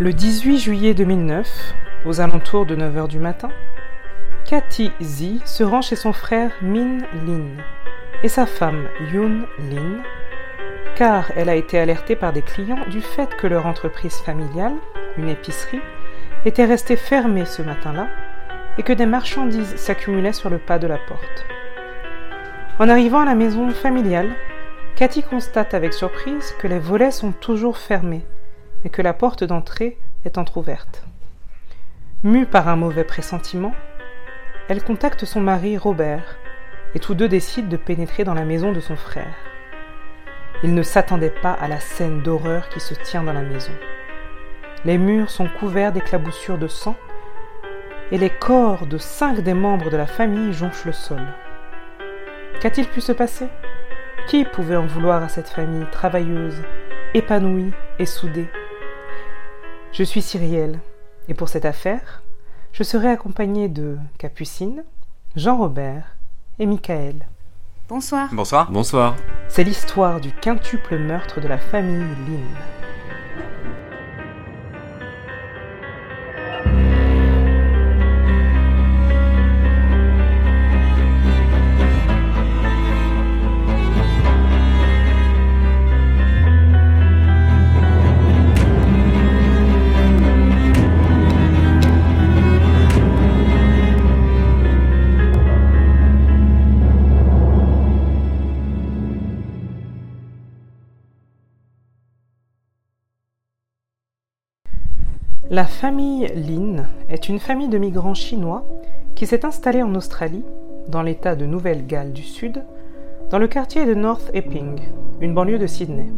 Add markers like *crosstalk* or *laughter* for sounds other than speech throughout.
Le 18 juillet 2009, aux alentours de 9h du matin, Cathy Zi se rend chez son frère Min Lin et sa femme Yoon Lin, car elle a été alertée par des clients du fait que leur entreprise familiale, une épicerie, était restée fermée ce matin-là et que des marchandises s'accumulaient sur le pas de la porte. En arrivant à la maison familiale, Cathy constate avec surprise que les volets sont toujours fermés mais que la porte d'entrée est entr'ouverte. Mue par un mauvais pressentiment, elle contacte son mari Robert et tous deux décident de pénétrer dans la maison de son frère. Ils ne s'attendaient pas à la scène d'horreur qui se tient dans la maison. Les murs sont couverts d'éclaboussures de sang et les corps de cinq des membres de la famille jonchent le sol. Qu'a-t-il pu se passer? Qui pouvait en vouloir à cette famille travailleuse, épanouie et soudée? Je suis Cyrielle et pour cette affaire, je serai accompagnée de Capucine, Jean-Robert et Michael. Bonsoir. Bonsoir. Bonsoir. C'est l'histoire du quintuple meurtre de la famille Lynn. La famille Lin est une famille de migrants chinois qui s'est installée en Australie, dans l'État de Nouvelle-Galles du Sud, dans le quartier de North Epping, une banlieue de Sydney.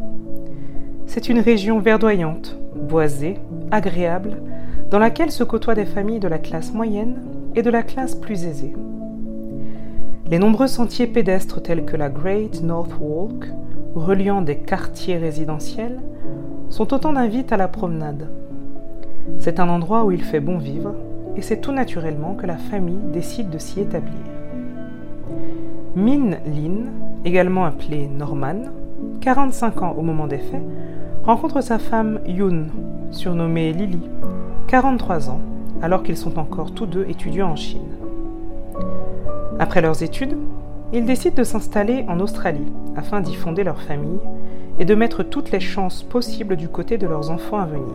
C'est une région verdoyante, boisée, agréable, dans laquelle se côtoient des familles de la classe moyenne et de la classe plus aisée. Les nombreux sentiers pédestres tels que la Great North Walk, reliant des quartiers résidentiels, sont autant d'invites à la promenade c'est un endroit où il fait bon vivre et c'est tout naturellement que la famille décide de s'y établir. Min Lin, également appelée Norman, 45 ans au moment des faits, rencontre sa femme Yoon, surnommée Lily, 43 ans, alors qu'ils sont encore tous deux étudiants en Chine. Après leurs études, ils décident de s'installer en Australie afin d'y fonder leur famille et de mettre toutes les chances possibles du côté de leurs enfants à venir.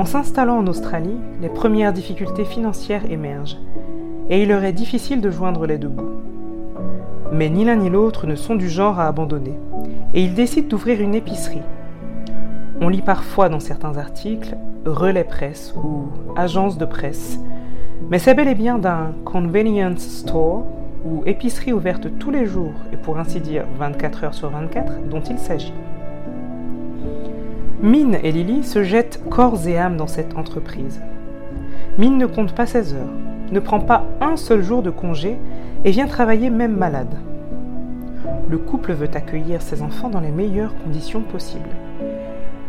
En s'installant en Australie, les premières difficultés financières émergent, et il leur est difficile de joindre les deux bouts. Mais ni l'un ni l'autre ne sont du genre à abandonner, et ils décident d'ouvrir une épicerie. On lit parfois dans certains articles relais presse ou agence de presse, mais c'est bel et bien d'un convenience store ou épicerie ouverte tous les jours et pour ainsi dire 24 heures sur 24 dont il s'agit. Mine et Lily se jettent corps et âme dans cette entreprise. Mine ne compte pas ses heures, ne prend pas un seul jour de congé et vient travailler même malade. Le couple veut accueillir ses enfants dans les meilleures conditions possibles.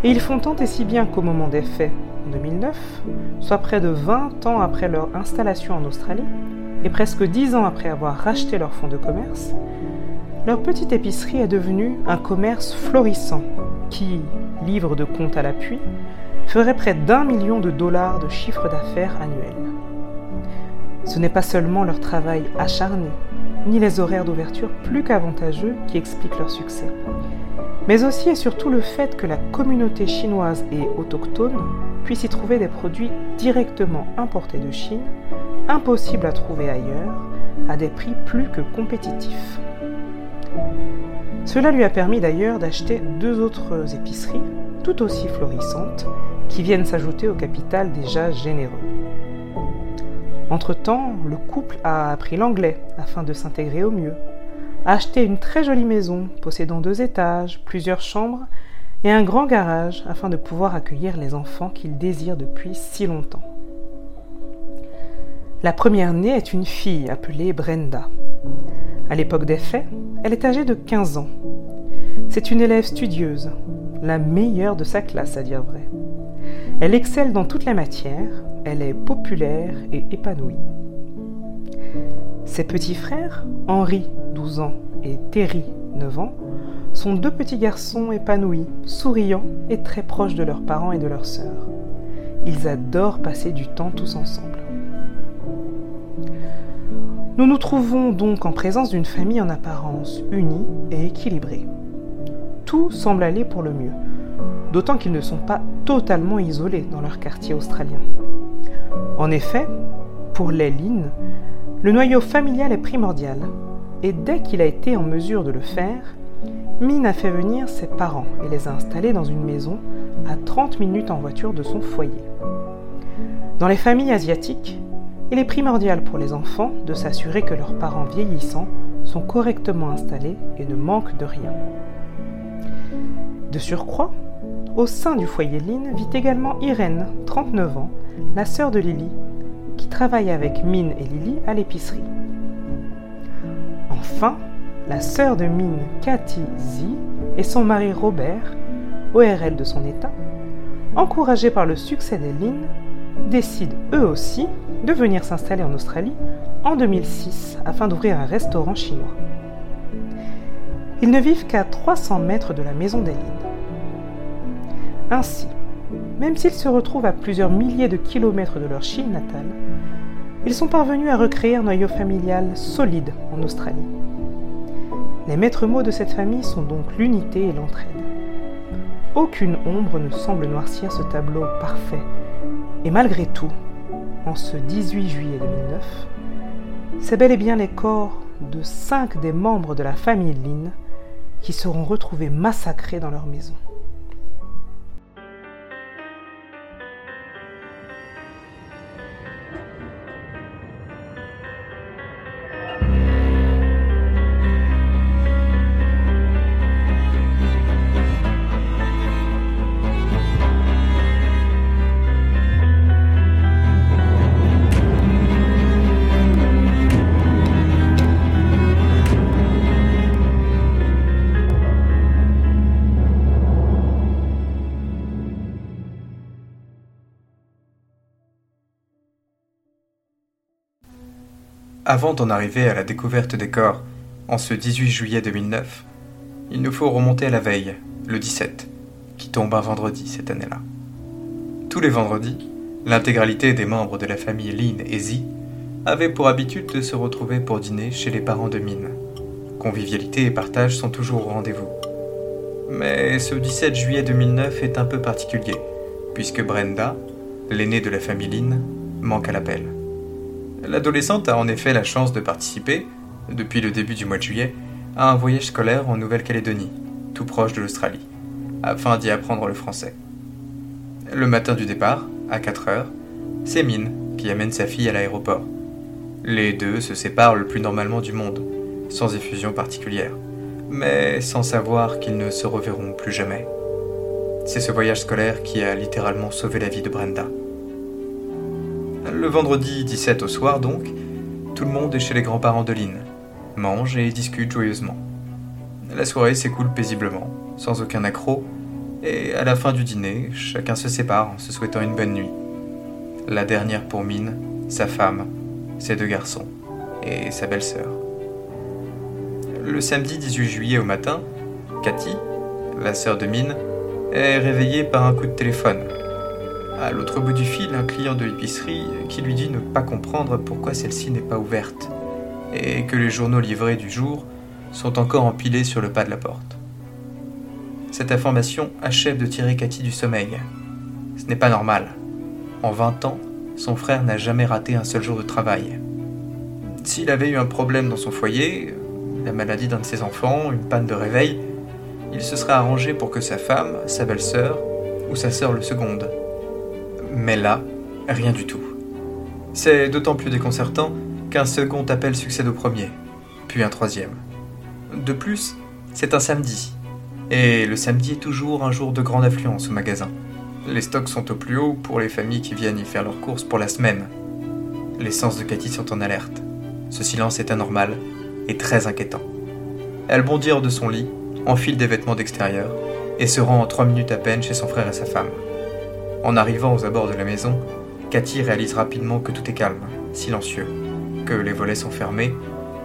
Et ils font tant et si bien qu'au moment des faits, en 2009, soit près de 20 ans après leur installation en Australie, et presque 10 ans après avoir racheté leur fonds de commerce, leur petite épicerie est devenue un commerce florissant qui, livre de compte à l'appui, ferait près d'un million de dollars de chiffre d'affaires annuel. Ce n'est pas seulement leur travail acharné, ni les horaires d'ouverture plus qu'avantageux qui expliquent leur succès, mais aussi et surtout le fait que la communauté chinoise et autochtone puisse y trouver des produits directement importés de Chine, impossibles à trouver ailleurs, à des prix plus que compétitifs. Cela lui a permis d'ailleurs d'acheter deux autres épiceries, tout aussi florissantes, qui viennent s'ajouter au capital déjà généreux. Entre-temps, le couple a appris l'anglais afin de s'intégrer au mieux, a acheté une très jolie maison possédant deux étages, plusieurs chambres et un grand garage afin de pouvoir accueillir les enfants qu'ils désirent depuis si longtemps. La première née est une fille appelée Brenda. À l'époque des faits, elle est âgée de 15 ans. C'est une élève studieuse, la meilleure de sa classe à dire vrai. Elle excelle dans toutes les matières, elle est populaire et épanouie. Ses petits frères, Henri, 12 ans, et Terry, 9 ans, sont deux petits garçons épanouis, souriants et très proches de leurs parents et de leurs sœurs. Ils adorent passer du temps tous ensemble. Nous nous trouvons donc en présence d'une famille en apparence unie et équilibrée. Tout semble aller pour le mieux, d'autant qu'ils ne sont pas totalement isolés dans leur quartier australien. En effet, pour les le noyau familial est primordial, et dès qu'il a été en mesure de le faire, Min a fait venir ses parents et les a installés dans une maison à 30 minutes en voiture de son foyer. Dans les familles asiatiques, il est primordial pour les enfants de s'assurer que leurs parents vieillissants sont correctement installés et ne manquent de rien. De surcroît, au sein du foyer Lynn vit également Irène, 39 ans, la sœur de Lily, qui travaille avec Min et Lily à l'épicerie. Enfin, la sœur de Min, Cathy Z, et son mari Robert, ORL de son état, encouragés par le succès des Lynn, décident eux aussi de venir s'installer en Australie en 2006 afin d'ouvrir un restaurant chinois. Ils ne vivent qu'à 300 mètres de la maison d'Eline. Ainsi, même s'ils se retrouvent à plusieurs milliers de kilomètres de leur Chine natale, ils sont parvenus à recréer un noyau familial solide en Australie. Les maîtres mots de cette famille sont donc l'unité et l'entraide. Aucune ombre ne semble noircir ce tableau parfait. Et malgré tout, en ce 18 juillet 2009, c'est bel et bien les corps de cinq des membres de la famille Lin qui seront retrouvés massacrés dans leur maison. Avant d'en arriver à la découverte des corps, en ce 18 juillet 2009, il nous faut remonter à la veille, le 17, qui tombe un vendredi cette année-là. Tous les vendredis, l'intégralité des membres de la famille Lynn et Z avaient pour habitude de se retrouver pour dîner chez les parents de Min. Convivialité et partage sont toujours au rendez-vous. Mais ce 17 juillet 2009 est un peu particulier, puisque Brenda, l'aînée de la famille Lynn, manque à l'appel. L'adolescente a en effet la chance de participer, depuis le début du mois de juillet, à un voyage scolaire en Nouvelle-Calédonie, tout proche de l'Australie, afin d'y apprendre le français. Le matin du départ, à 4 heures, c'est Mine qui amène sa fille à l'aéroport. Les deux se séparent le plus normalement du monde, sans effusion particulière, mais sans savoir qu'ils ne se reverront plus jamais. C'est ce voyage scolaire qui a littéralement sauvé la vie de Brenda. Le vendredi 17 au soir donc, tout le monde est chez les grands-parents de Lynn, mange et discute joyeusement. La soirée s'écoule paisiblement, sans aucun accroc, et à la fin du dîner, chacun se sépare en se souhaitant une bonne nuit. La dernière pour Mine, sa femme, ses deux garçons et sa belle-sœur. Le samedi 18 juillet au matin, Cathy, la sœur de Mine, est réveillée par un coup de téléphone à l'autre bout du fil, un client de l'épicerie qui lui dit ne pas comprendre pourquoi celle-ci n'est pas ouverte et que les journaux livrés du jour sont encore empilés sur le pas de la porte. Cette information achève de tirer Cathy du sommeil. Ce n'est pas normal. En 20 ans, son frère n'a jamais raté un seul jour de travail. S'il avait eu un problème dans son foyer, la maladie d'un de ses enfants, une panne de réveil, il se serait arrangé pour que sa femme, sa belle-sœur ou sa sœur le seconde. Mais là, rien du tout. C'est d'autant plus déconcertant qu'un second appel succède au premier, puis un troisième. De plus, c'est un samedi. Et le samedi est toujours un jour de grande affluence au magasin. Les stocks sont au plus haut pour les familles qui viennent y faire leurs courses pour la semaine. Les sens de Cathy sont en alerte. Ce silence est anormal et très inquiétant. Elle bondit hors de son lit, enfile des vêtements d'extérieur et se rend en trois minutes à peine chez son frère et sa femme. En arrivant aux abords de la maison, Cathy réalise rapidement que tout est calme, silencieux, que les volets sont fermés,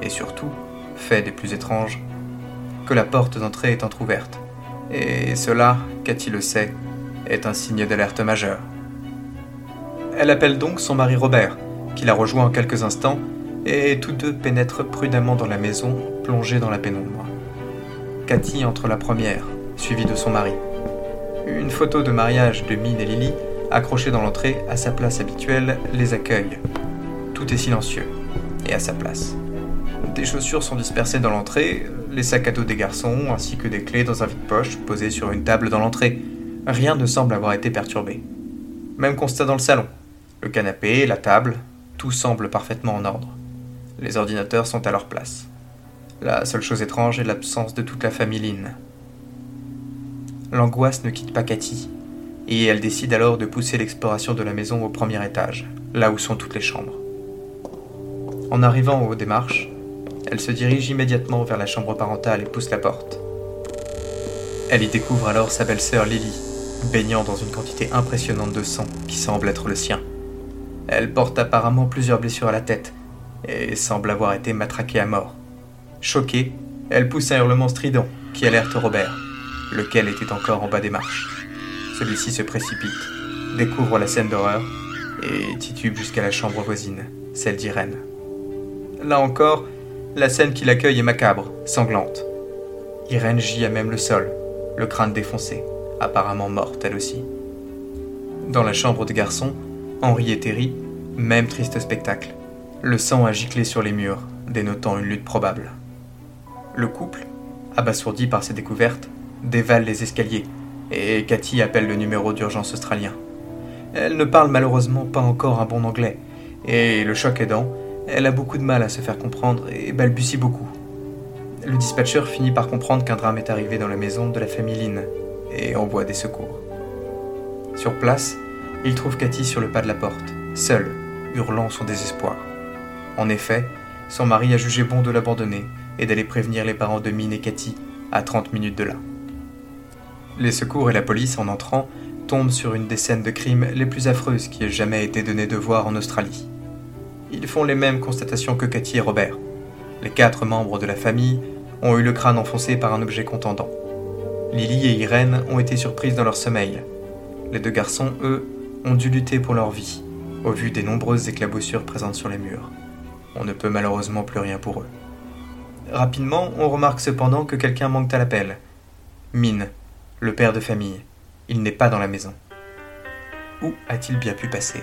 et surtout, fait des plus étranges, que la porte d'entrée est entr'ouverte. Et cela, Cathy le sait, est un signe d'alerte majeure. Elle appelle donc son mari Robert, qui la rejoint en quelques instants, et tous deux pénètrent prudemment dans la maison, plongée dans la pénombre. Cathy entre la première, suivie de son mari. Une photo de mariage de Mine et Lily, accrochée dans l'entrée à sa place habituelle, les accueille. Tout est silencieux, et à sa place. Des chaussures sont dispersées dans l'entrée, les sacs à dos des garçons, ainsi que des clés dans un vide-poche posé sur une table dans l'entrée. Rien ne semble avoir été perturbé. Même constat dans le salon. Le canapé, la table, tout semble parfaitement en ordre. Les ordinateurs sont à leur place. La seule chose étrange est l'absence de toute la famille Lynn. L'angoisse ne quitte pas Cathy, et elle décide alors de pousser l'exploration de la maison au premier étage, là où sont toutes les chambres. En arrivant au haut des marches, elle se dirige immédiatement vers la chambre parentale et pousse la porte. Elle y découvre alors sa belle-sœur Lily, baignant dans une quantité impressionnante de sang qui semble être le sien. Elle porte apparemment plusieurs blessures à la tête et semble avoir été matraquée à mort. Choquée, elle pousse un hurlement strident qui alerte Robert, lequel était encore en bas des marches. Celui-ci se précipite, découvre la scène d'horreur et titube jusqu'à la chambre voisine, celle d'Irène. Là encore, la scène qui l'accueille est macabre, sanglante. Irène gît à même le sol, le crâne défoncé, apparemment morte elle aussi. Dans la chambre des garçons, Henri et Terry, même triste spectacle. Le sang a giclé sur les murs, dénotant une lutte probable. Le couple, abasourdi par ces découvertes, dévale les escaliers, et Cathy appelle le numéro d'urgence australien. Elle ne parle malheureusement pas encore un bon anglais, et le choc aidant, elle a beaucoup de mal à se faire comprendre et balbutie beaucoup. Le dispatcher finit par comprendre qu'un drame est arrivé dans la maison de la famille Lynn, et envoie des secours. Sur place, il trouve Cathy sur le pas de la porte, seule, hurlant son désespoir. En effet, son mari a jugé bon de l'abandonner et d'aller prévenir les parents de Mine et Cathy, à 30 minutes de là. Les secours et la police, en entrant, tombent sur une des scènes de crime les plus affreuses qui ait jamais été donné de voir en Australie. Ils font les mêmes constatations que Cathy et Robert. Les quatre membres de la famille ont eu le crâne enfoncé par un objet contendant. Lily et Irène ont été surprises dans leur sommeil. Les deux garçons, eux, ont dû lutter pour leur vie, au vu des nombreuses éclaboussures présentes sur les murs. On ne peut malheureusement plus rien pour eux. Rapidement, on remarque cependant que quelqu'un manque à l'appel. Mine, le père de famille. Il n'est pas dans la maison. Où a-t-il bien pu passer?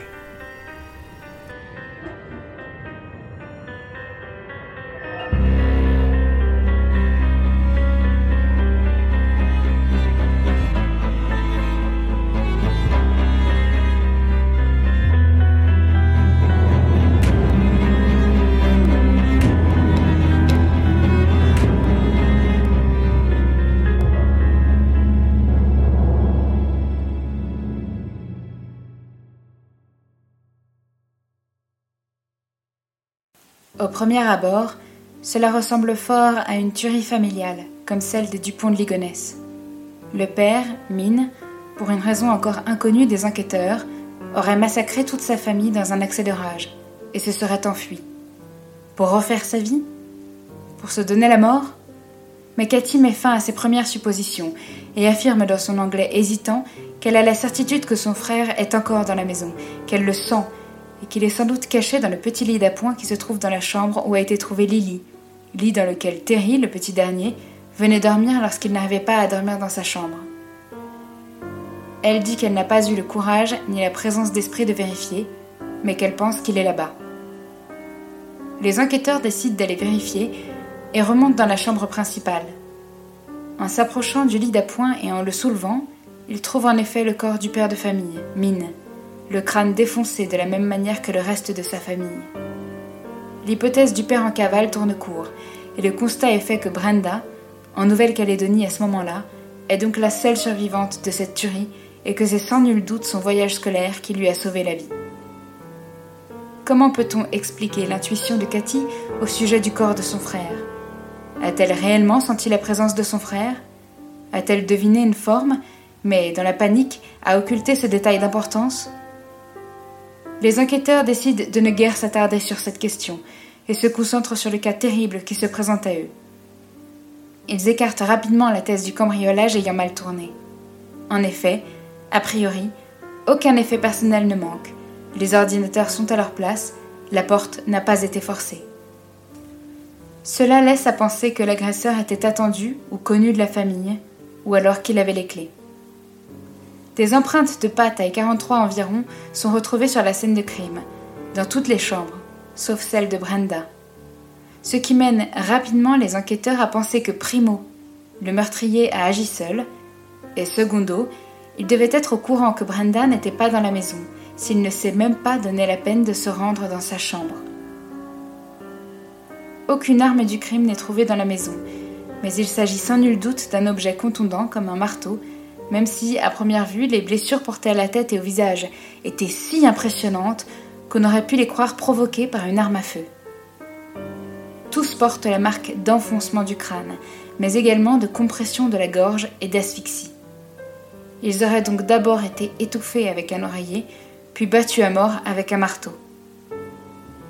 Premier abord, cela ressemble fort à une tuerie familiale, comme celle des Dupont de Ligonnès. Le père, Mine, pour une raison encore inconnue des enquêteurs, aurait massacré toute sa famille dans un accès de rage et se serait enfui. Pour refaire sa vie? Pour se donner la mort? Mais Cathy met fin à ses premières suppositions et affirme dans son anglais hésitant qu'elle a la certitude que son frère est encore dans la maison, qu'elle le sent et qu'il est sans doute caché dans le petit lit d'appoint qui se trouve dans la chambre où a été trouvée Lily, lit dans lequel Terry, le petit dernier, venait dormir lorsqu'il n'arrivait pas à dormir dans sa chambre. Elle dit qu'elle n'a pas eu le courage ni la présence d'esprit de vérifier, mais qu'elle pense qu'il est là-bas. Les enquêteurs décident d'aller vérifier et remontent dans la chambre principale. En s'approchant du lit d'appoint et en le soulevant, ils trouvent en effet le corps du père de famille, Mine, le crâne défoncé de la même manière que le reste de sa famille. L'hypothèse du père en cavale tourne court, et le constat est fait que Brenda, en Nouvelle-Calédonie à ce moment-là, est donc la seule survivante de cette tuerie et que c'est sans nul doute son voyage scolaire qui lui a sauvé la vie. Comment peut-on expliquer l'intuition de Cathy au sujet du corps de son frère? A-t-elle réellement senti la présence de son frère? A-t-elle deviné une forme, mais dans la panique a occulté ce détail d'importance? Les enquêteurs décident de ne guère s'attarder sur cette question et se concentrent sur le cas terrible qui se présente à eux. ils écartent rapidement la thèse du cambriolage ayant mal tourné. En effet, a priori, aucun effet personnel ne manque. Les ordinateurs sont à leur place, la porte n'a pas été forcée. Cela laisse à penser que l'agresseur était attendu ou connu de la famille, ou alors qu'il avait les clés. Des empreintes de pas taille 43 environ sont retrouvées sur la scène de crime, dans toutes les chambres, sauf celle de Brenda. Ce qui mène rapidement les enquêteurs à penser que Primo, le meurtrier, a agi seul, et secondo, il devait être au courant que Brenda n'était pas dans la maison, s'il ne s'est même pas donné la peine de se rendre dans sa chambre. Aucune arme du crime n'est trouvée dans la maison, mais il s'agit sans nul doute d'un objet contondant comme un marteau, même si, à première vue, les blessures portées à la tête et au visage étaient si impressionnantes qu'on aurait pu les croire provoquées par une arme à feu. Tous portent la marque d'enfoncement du crâne, mais également de compression de la gorge et d'asphyxie. Ils auraient donc d'abord été étouffés avec un oreiller, puis battus à mort avec un marteau.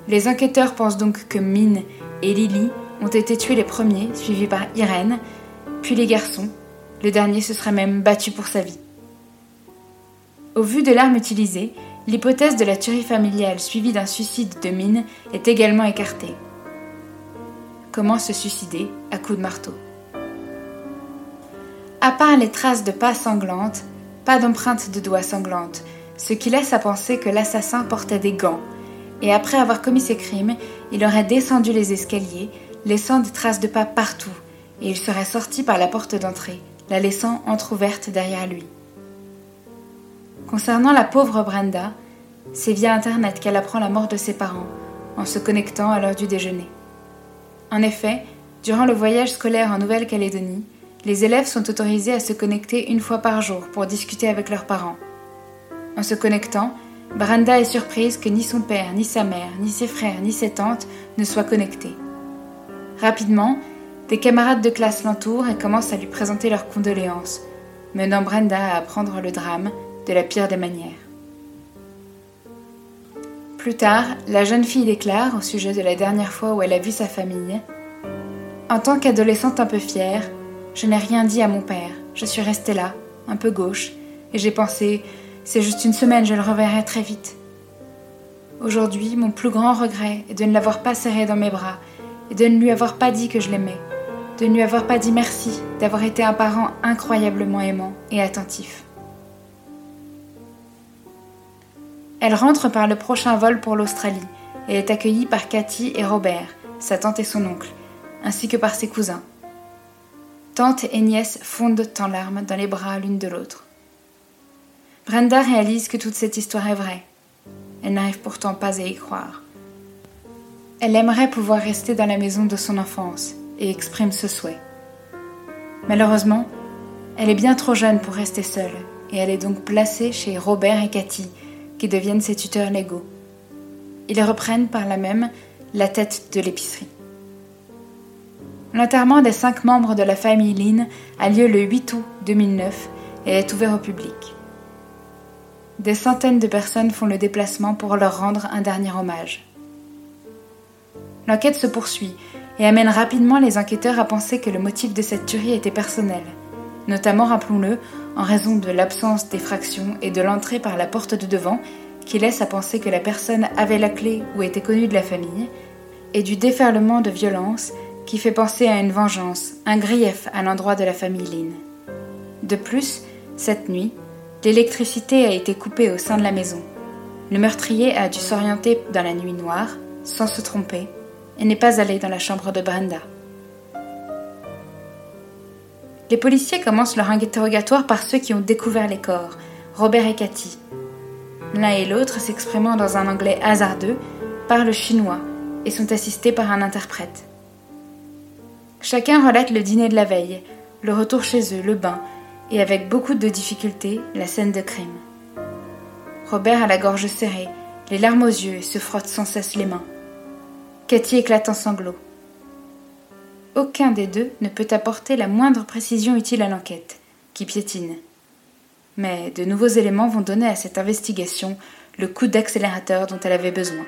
Les enquêteurs pensent donc que Mine et Lily ont été tués les premiers, suivis par Irène, puis les garçons. Le dernier se serait même battu pour sa vie. Au vu de l'arme utilisée, l'hypothèse de la tuerie familiale suivie d'un suicide de mine est également écartée. Comment se suicider à coups de marteau? À part les traces de pas sanglantes, pas d'empreintes de doigts sanglantes, ce qui laisse à penser que l'assassin portait des gants et après avoir commis ses crimes, il aurait descendu les escaliers, laissant des traces de pas partout, et il serait sorti par la porte d'entrée, la laissant entr'ouverte derrière lui. Concernant la pauvre Brenda, c'est via Internet qu'elle apprend la mort de ses parents, en se connectant à l'heure du déjeuner. En effet, durant le voyage scolaire en Nouvelle-Calédonie, les élèves sont autorisés à se connecter une fois par jour pour discuter avec leurs parents. En se connectant, Brenda est surprise que ni son père, ni sa mère, ni ses frères, ni ses tantes ne soient connectés. Rapidement, des camarades de classe l'entourent et commencent à lui présenter leurs condoléances, menant Brenda à apprendre le drame de la pire des manières. Plus tard, la jeune fille déclare au sujet de la dernière fois où elle a vu sa famille En tant qu'adolescente un peu fière, je n'ai rien dit à mon père. Je suis restée là, un peu gauche, et j'ai pensé c'est juste une semaine, je le reverrai très vite. Aujourd'hui, mon plus grand regret est de ne l'avoir pas serré dans mes bras et de ne lui avoir pas dit que je l'aimais, de ne lui avoir pas dit merci d'avoir été un parent incroyablement aimant et attentif. Elle rentre par le prochain vol pour l'Australie et est accueillie par Cathy et Robert, sa tante et son oncle, ainsi que par ses cousins. Tante et nièce fondent en larmes dans les bras l'une de l'autre. Brenda réalise que toute cette histoire est vraie. Elle n'arrive pourtant pas à y croire. Elle aimerait pouvoir rester dans la maison de son enfance et exprime ce souhait. Malheureusement, elle est bien trop jeune pour rester seule et elle est donc placée chez Robert et Cathy, qui deviennent ses tuteurs légaux. Ils reprennent par là même la tête de l'épicerie. L'enterrement des cinq membres de la famille Lynn a lieu le 8 août 2009 et est ouvert au public. Des centaines de personnes font le déplacement pour leur rendre un dernier hommage. L'enquête se poursuit et amène rapidement les enquêteurs à penser que le motif de cette tuerie était personnel, notamment, rappelons-le, en raison de l'absence d'effraction et de l'entrée par la porte de devant, qui laisse à penser que la personne avait la clé ou était connue de la famille, et du déferlement de violence qui fait penser à une vengeance, un grief à l'endroit de la famille Lynn. De plus, cette nuit, L'électricité a été coupée au sein de la maison. Le meurtrier a dû s'orienter dans la nuit noire, sans se tromper, et n'est pas allé dans la chambre de Brenda. Les policiers commencent leur interrogatoire par ceux qui ont découvert les corps, Robert et Cathy. L'un et l'autre, s'exprimant dans un anglais hasardeux, parlent chinois et sont assistés par un interprète. Chacun relate le dîner de la veille, le retour chez eux, le bain, et avec beaucoup de difficulté la scène de crime. Robert a la gorge serrée, les larmes aux yeux et se frotte sans cesse les mains. Cathy éclate en sanglots. Aucun des deux ne peut apporter la moindre précision utile à l'enquête, qui piétine. Mais de nouveaux éléments vont donner à cette investigation le coup d'accélérateur dont elle avait besoin.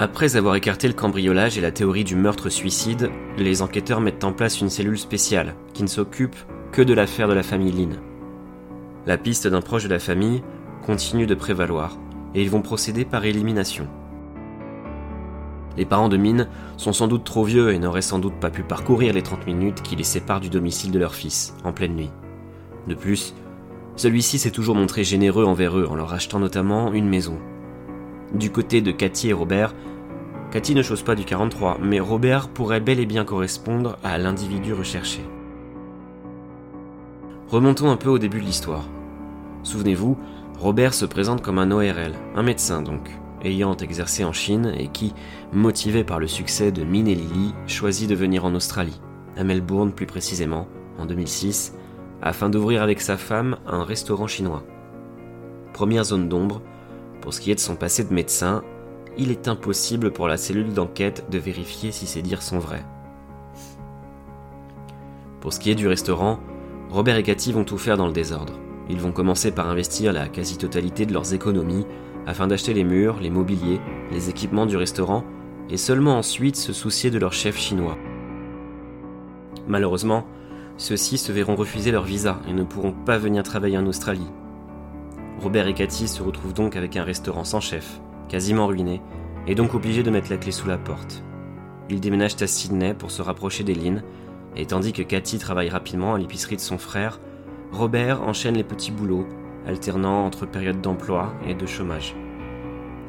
Après avoir écarté le cambriolage et la théorie du meurtre-suicide, les enquêteurs mettent en place une cellule spéciale qui ne s'occupe que de l'affaire de la famille Lynn. La piste d'un proche de la famille continue de prévaloir et ils vont procéder par élimination. Les parents de Mine sont sans doute trop vieux et n'auraient sans doute pas pu parcourir les 30 minutes qui les séparent du domicile de leur fils, en pleine nuit. De plus, celui-ci s'est toujours montré généreux envers eux en leur achetant notamment une maison, du côté de Cathy et Robert, Cathy ne chose pas du 43, mais Robert pourrait bel et bien correspondre à l'individu recherché. Remontons un peu au début de l'histoire. Souvenez-vous, Robert se présente comme un ORL, un médecin donc, ayant exercé en Chine et qui, motivé par le succès de Min et Lily, choisit de venir en Australie, à Melbourne plus précisément, en 2006, afin d'ouvrir avec sa femme un restaurant chinois. Première zone d'ombre, pour ce qui est de son passé de médecin, il est impossible pour la cellule d'enquête de vérifier si ces dires sont vrais. Pour ce qui est du restaurant, Robert et Cathy vont tout faire dans le désordre. Ils vont commencer par investir la quasi-totalité de leurs économies afin d'acheter les murs, les mobiliers, les équipements du restaurant et seulement ensuite se soucier de leur chef chinois. Malheureusement, ceux-ci se verront refuser leur visa et ne pourront pas venir travailler en Australie. Robert et Cathy se retrouvent donc avec un restaurant sans chef, quasiment ruiné, et donc obligés de mettre la clé sous la porte. Ils déménagent à Sydney pour se rapprocher des lignes, et tandis que Cathy travaille rapidement à l'épicerie de son frère, Robert enchaîne les petits boulots, alternant entre périodes d'emploi et de chômage.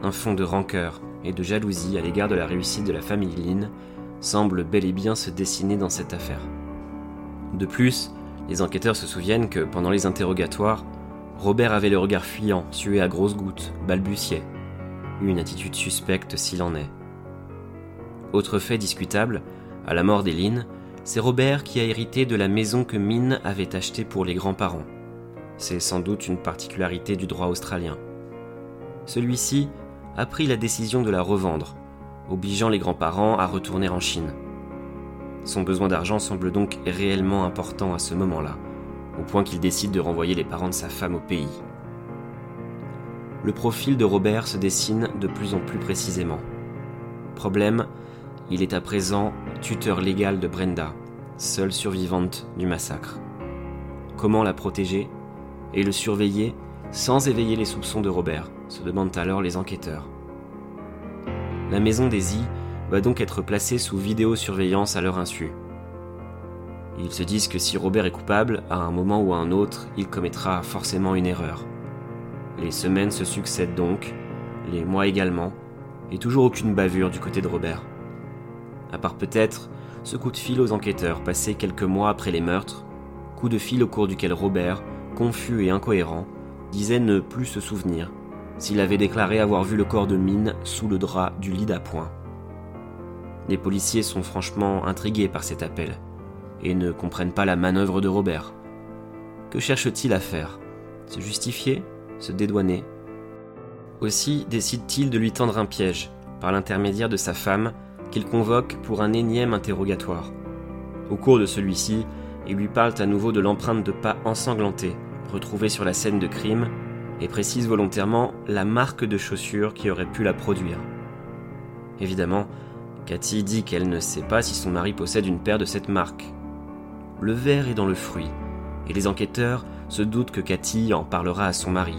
Un fond de rancœur et de jalousie à l'égard de la réussite de la famille Lynn semble bel et bien se dessiner dans cette affaire. De plus, les enquêteurs se souviennent que pendant les interrogatoires, Robert avait le regard fuyant, sué à grosses gouttes, balbutiait. Une attitude suspecte s'il en est. Autre fait discutable, à la mort d'Eline, c'est Robert qui a hérité de la maison que Mine avait achetée pour les grands-parents. C'est sans doute une particularité du droit australien. Celui-ci a pris la décision de la revendre, obligeant les grands-parents à retourner en Chine. Son besoin d'argent semble donc réellement important à ce moment-là au point qu'il décide de renvoyer les parents de sa femme au pays. Le profil de Robert se dessine de plus en plus précisément. Problème, il est à présent tuteur légal de Brenda, seule survivante du massacre. Comment la protéger et le surveiller sans éveiller les soupçons de Robert se demandent alors les enquêteurs. La maison des va donc être placée sous vidéosurveillance à leur insu. Ils se disent que si Robert est coupable, à un moment ou à un autre, il commettra forcément une erreur. Les semaines se succèdent donc, les mois également, et toujours aucune bavure du côté de Robert. À part peut-être ce coup de fil aux enquêteurs passé quelques mois après les meurtres, coup de fil au cours duquel Robert, confus et incohérent, disait ne plus se souvenir s'il avait déclaré avoir vu le corps de Mine sous le drap du lit d'appoint. Les policiers sont franchement intrigués par cet appel et ne comprennent pas la manœuvre de Robert. Que cherche-t-il à faire? Se justifier? Se dédouaner? Aussi décide-t-il de lui tendre un piège, par l'intermédiaire de sa femme, qu'il convoque pour un énième interrogatoire. Au cours de celui-ci, il lui parle à nouveau de l'empreinte de pas ensanglantée retrouvée sur la scène de crime et précise volontairement la marque de chaussure qui aurait pu la produire. Évidemment, Cathy dit qu'elle ne sait pas si son mari possède une paire de cette marque, le verre est dans le fruit, et les enquêteurs se doutent que Cathy en parlera à son mari,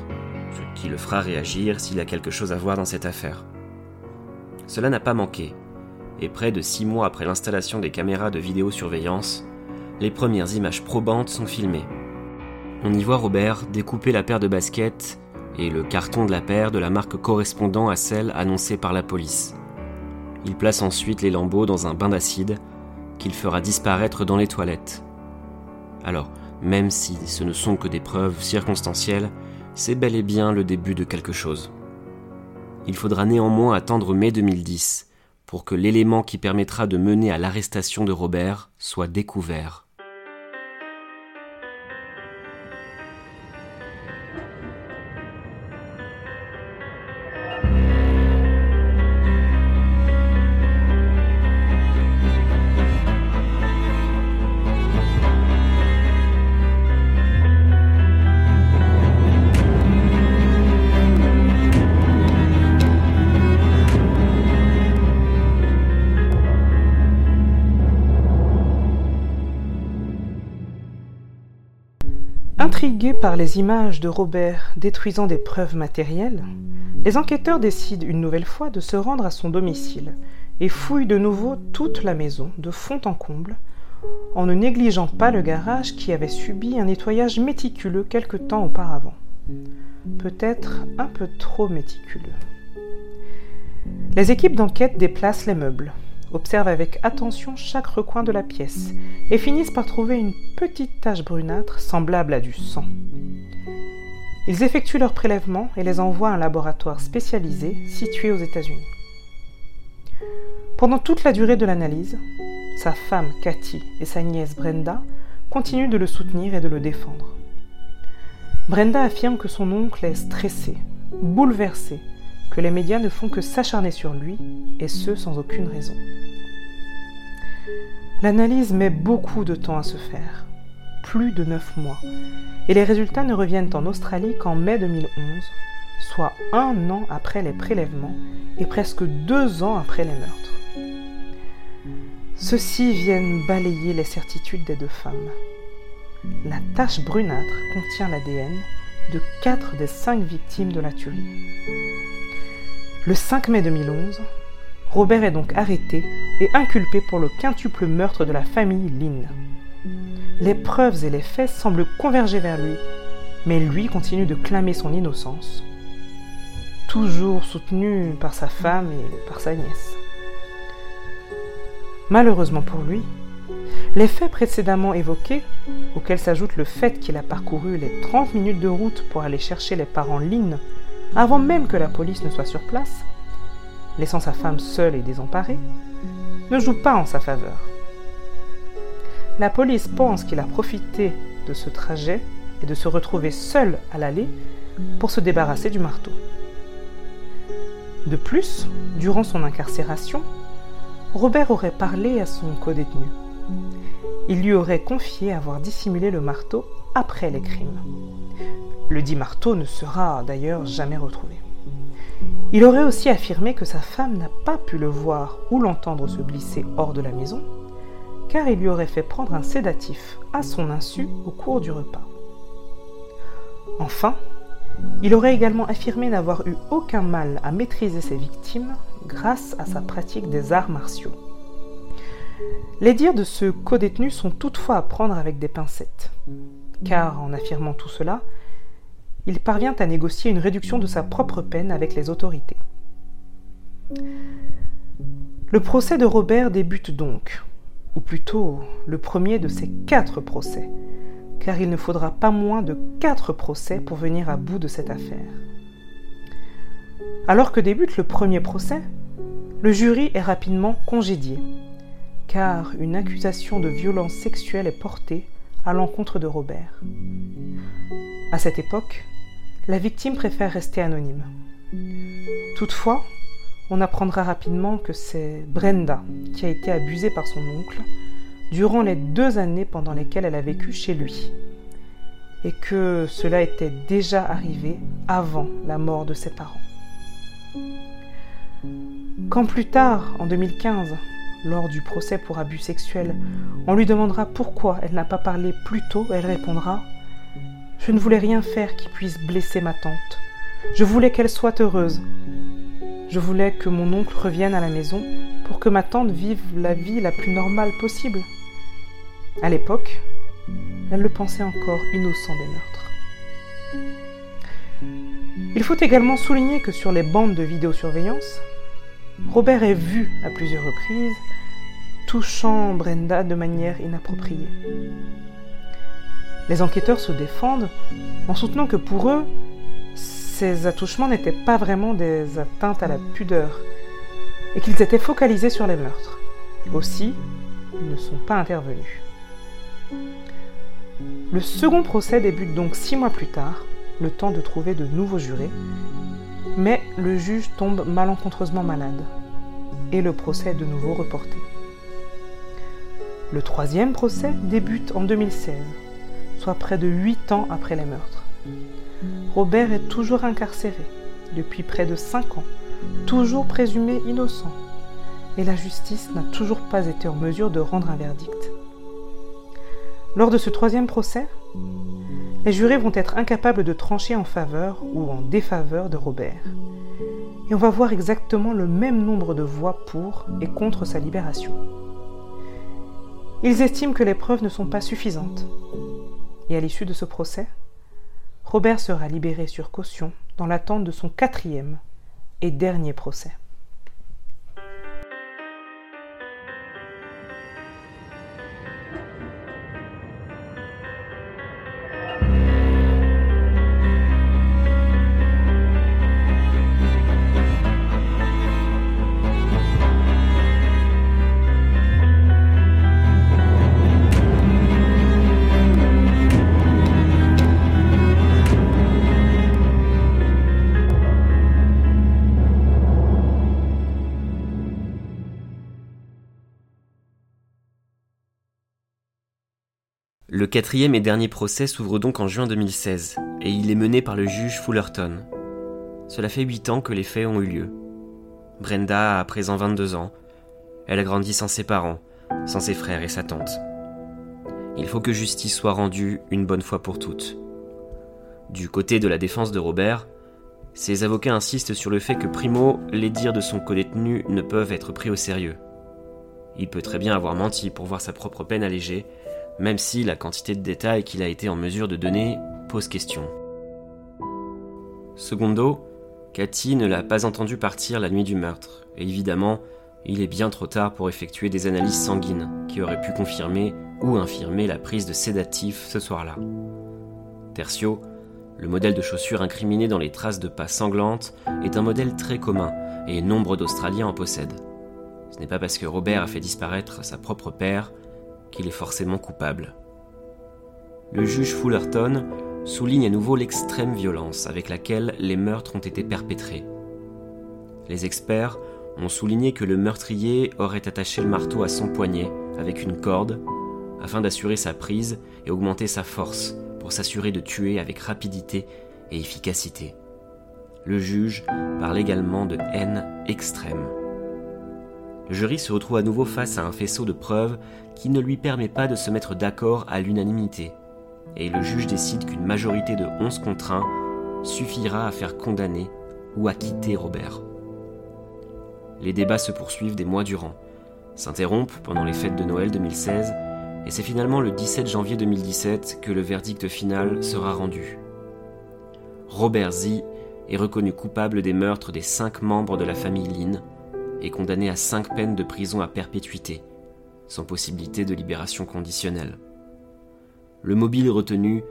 ce qui le fera réagir s'il a quelque chose à voir dans cette affaire. Cela n'a pas manqué, et près de six mois après l'installation des caméras de vidéosurveillance, les premières images probantes sont filmées. On y voit Robert découper la paire de baskets et le carton de la paire de la marque correspondant à celle annoncée par la police. Il place ensuite les lambeaux dans un bain d'acide qu'il fera disparaître dans les toilettes. Alors, même si ce ne sont que des preuves circonstancielles, c'est bel et bien le début de quelque chose. Il faudra néanmoins attendre mai 2010 pour que l'élément qui permettra de mener à l'arrestation de Robert soit découvert. Par les images de Robert détruisant des preuves matérielles, les enquêteurs décident une nouvelle fois de se rendre à son domicile et fouillent de nouveau toute la maison de fond en comble, en ne négligeant pas le garage qui avait subi un nettoyage méticuleux quelque temps auparavant. Peut-être un peu trop méticuleux. Les équipes d'enquête déplacent les meubles, observent avec attention chaque recoin de la pièce et finissent par trouver une petite tache brunâtre semblable à du sang. Ils effectuent leurs prélèvements et les envoient à un laboratoire spécialisé situé aux États-Unis. Pendant toute la durée de l'analyse, sa femme Cathy et sa nièce Brenda continuent de le soutenir et de le défendre. Brenda affirme que son oncle est stressé, bouleversé, que les médias ne font que s'acharner sur lui, et ce sans aucune raison. L'analyse met beaucoup de temps à se faire, plus de neuf mois, et les résultats ne reviennent en Australie qu'en mai 2011, soit un an après les prélèvements et presque deux ans après les meurtres. Ceux-ci viennent balayer les certitudes des deux femmes. La tache brunâtre contient l'ADN de quatre des cinq victimes de la tuerie. Le 5 mai 2011, Robert est donc arrêté et inculpé pour le quintuple meurtre de la famille Lynn. Les preuves et les faits semblent converger vers lui, mais lui continue de clamer son innocence, toujours soutenu par sa femme et par sa nièce. Malheureusement pour lui, les faits précédemment évoqués, auxquels s'ajoute le fait qu'il a parcouru les 30 minutes de route pour aller chercher les parents Lynn avant même que la police ne soit sur place, laissant sa femme seule et désemparée, ne joue pas en sa faveur. La police pense qu'il a profité de ce trajet et de se retrouver seul à l'allée pour se débarrasser du marteau. De plus, durant son incarcération, Robert aurait parlé à son codétenu. Il lui aurait confié avoir dissimulé le marteau après les crimes. Le dit marteau ne sera d'ailleurs jamais retrouvé. Il aurait aussi affirmé que sa femme n'a pas pu le voir ou l'entendre se glisser hors de la maison, car il lui aurait fait prendre un sédatif à son insu au cours du repas. Enfin, il aurait également affirmé n'avoir eu aucun mal à maîtriser ses victimes grâce à sa pratique des arts martiaux. Les dires de ce codétenu sont toutefois à prendre avec des pincettes, car en affirmant tout cela, il parvient à négocier une réduction de sa propre peine avec les autorités. Le procès de Robert débute donc, ou plutôt le premier de ces quatre procès, car il ne faudra pas moins de quatre procès pour venir à bout de cette affaire. Alors que débute le premier procès, le jury est rapidement congédié, car une accusation de violence sexuelle est portée à l'encontre de Robert. À cette époque, la victime préfère rester anonyme. Toutefois, on apprendra rapidement que c'est Brenda qui a été abusée par son oncle durant les deux années pendant lesquelles elle a vécu chez lui, et que cela était déjà arrivé avant la mort de ses parents. Quand plus tard, en 2015, lors du procès pour abus sexuel, on lui demandera pourquoi elle n'a pas parlé plus tôt, elle répondra je ne voulais rien faire qui puisse blesser ma tante. Je voulais qu'elle soit heureuse. Je voulais que mon oncle revienne à la maison pour que ma tante vive la vie la plus normale possible. À l'époque, elle le pensait encore innocent des meurtres. Il faut également souligner que sur les bandes de vidéosurveillance, Robert est vu à plusieurs reprises touchant Brenda de manière inappropriée. Les enquêteurs se défendent en soutenant que pour eux, ces attouchements n'étaient pas vraiment des atteintes à la pudeur et qu'ils étaient focalisés sur les meurtres. Aussi, ils ne sont pas intervenus. Le second procès débute donc six mois plus tard, le temps de trouver de nouveaux jurés, mais le juge tombe malencontreusement malade et le procès est de nouveau reporté. Le troisième procès débute en 2016 soit près de huit ans après les meurtres. Robert est toujours incarcéré, depuis près de cinq ans, toujours présumé innocent, et la justice n'a toujours pas été en mesure de rendre un verdict. Lors de ce troisième procès, les jurés vont être incapables de trancher en faveur ou en défaveur de Robert. Et on va voir exactement le même nombre de voix pour et contre sa libération. Ils estiment que les preuves ne sont pas suffisantes. Et à l'issue de ce procès, Robert sera libéré sur caution dans l'attente de son quatrième et dernier procès. Le quatrième et dernier procès s'ouvre donc en juin 2016, et il est mené par le juge Fullerton. Cela fait 8 ans que les faits ont eu lieu. Brenda a à présent 22 ans. Elle a grandi sans ses parents, sans ses frères et sa tante. Il faut que justice soit rendue une bonne fois pour toutes. Du côté de la défense de Robert, ses avocats insistent sur le fait que Primo, les dires de son codétenu ne peuvent être pris au sérieux. Il peut très bien avoir menti pour voir sa propre peine allégée, même si la quantité de détails qu'il a été en mesure de donner pose question. Secondo, Cathy ne l'a pas entendu partir la nuit du meurtre, et évidemment, il est bien trop tard pour effectuer des analyses sanguines qui auraient pu confirmer ou infirmer la prise de sédatifs ce soir-là. Tertio, le modèle de chaussure incriminé dans les traces de pas sanglantes, est un modèle très commun et nombre d'Australiens en possèdent. Ce n'est pas parce que Robert a fait disparaître sa propre paire qu'il est forcément coupable. Le juge Fullerton souligne à nouveau l'extrême violence avec laquelle les meurtres ont été perpétrés. Les experts ont souligné que le meurtrier aurait attaché le marteau à son poignet avec une corde afin d'assurer sa prise et augmenter sa force pour s'assurer de tuer avec rapidité et efficacité. Le juge parle également de haine extrême. Jury se retrouve à nouveau face à un faisceau de preuves qui ne lui permet pas de se mettre d'accord à l'unanimité, et le juge décide qu'une majorité de 11 contre 1 suffira à faire condamner ou acquitter Robert. Les débats se poursuivent des mois durant, s'interrompent pendant les fêtes de Noël 2016, et c'est finalement le 17 janvier 2017 que le verdict final sera rendu. Robert Z est reconnu coupable des meurtres des cinq membres de la famille Lynn et condamné à cinq peines de prison à perpétuité, sans possibilité de libération conditionnelle. Le mobile retenu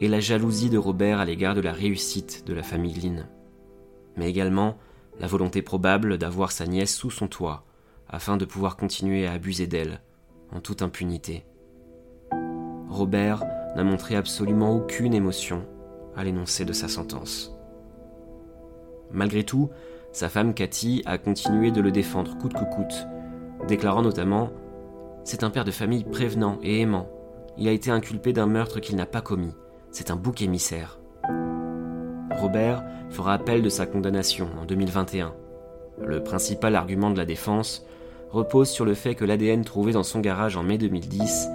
est la jalousie de Robert à l'égard de la réussite de la famille Lynn, mais également la volonté probable d'avoir sa nièce sous son toit afin de pouvoir continuer à abuser d'elle en toute impunité. Robert n'a montré absolument aucune émotion à l'énoncé de sa sentence. Malgré tout, sa femme Cathy a continué de le défendre coûte que coûte, déclarant notamment c'est un père de famille prévenant et aimant. Il a été inculpé d'un meurtre qu'il n'a pas commis. C'est un bouc émissaire. Robert fera appel de sa condamnation en 2021. Le principal argument de la défense repose sur le fait que l'ADN trouvé dans son garage en mai 2010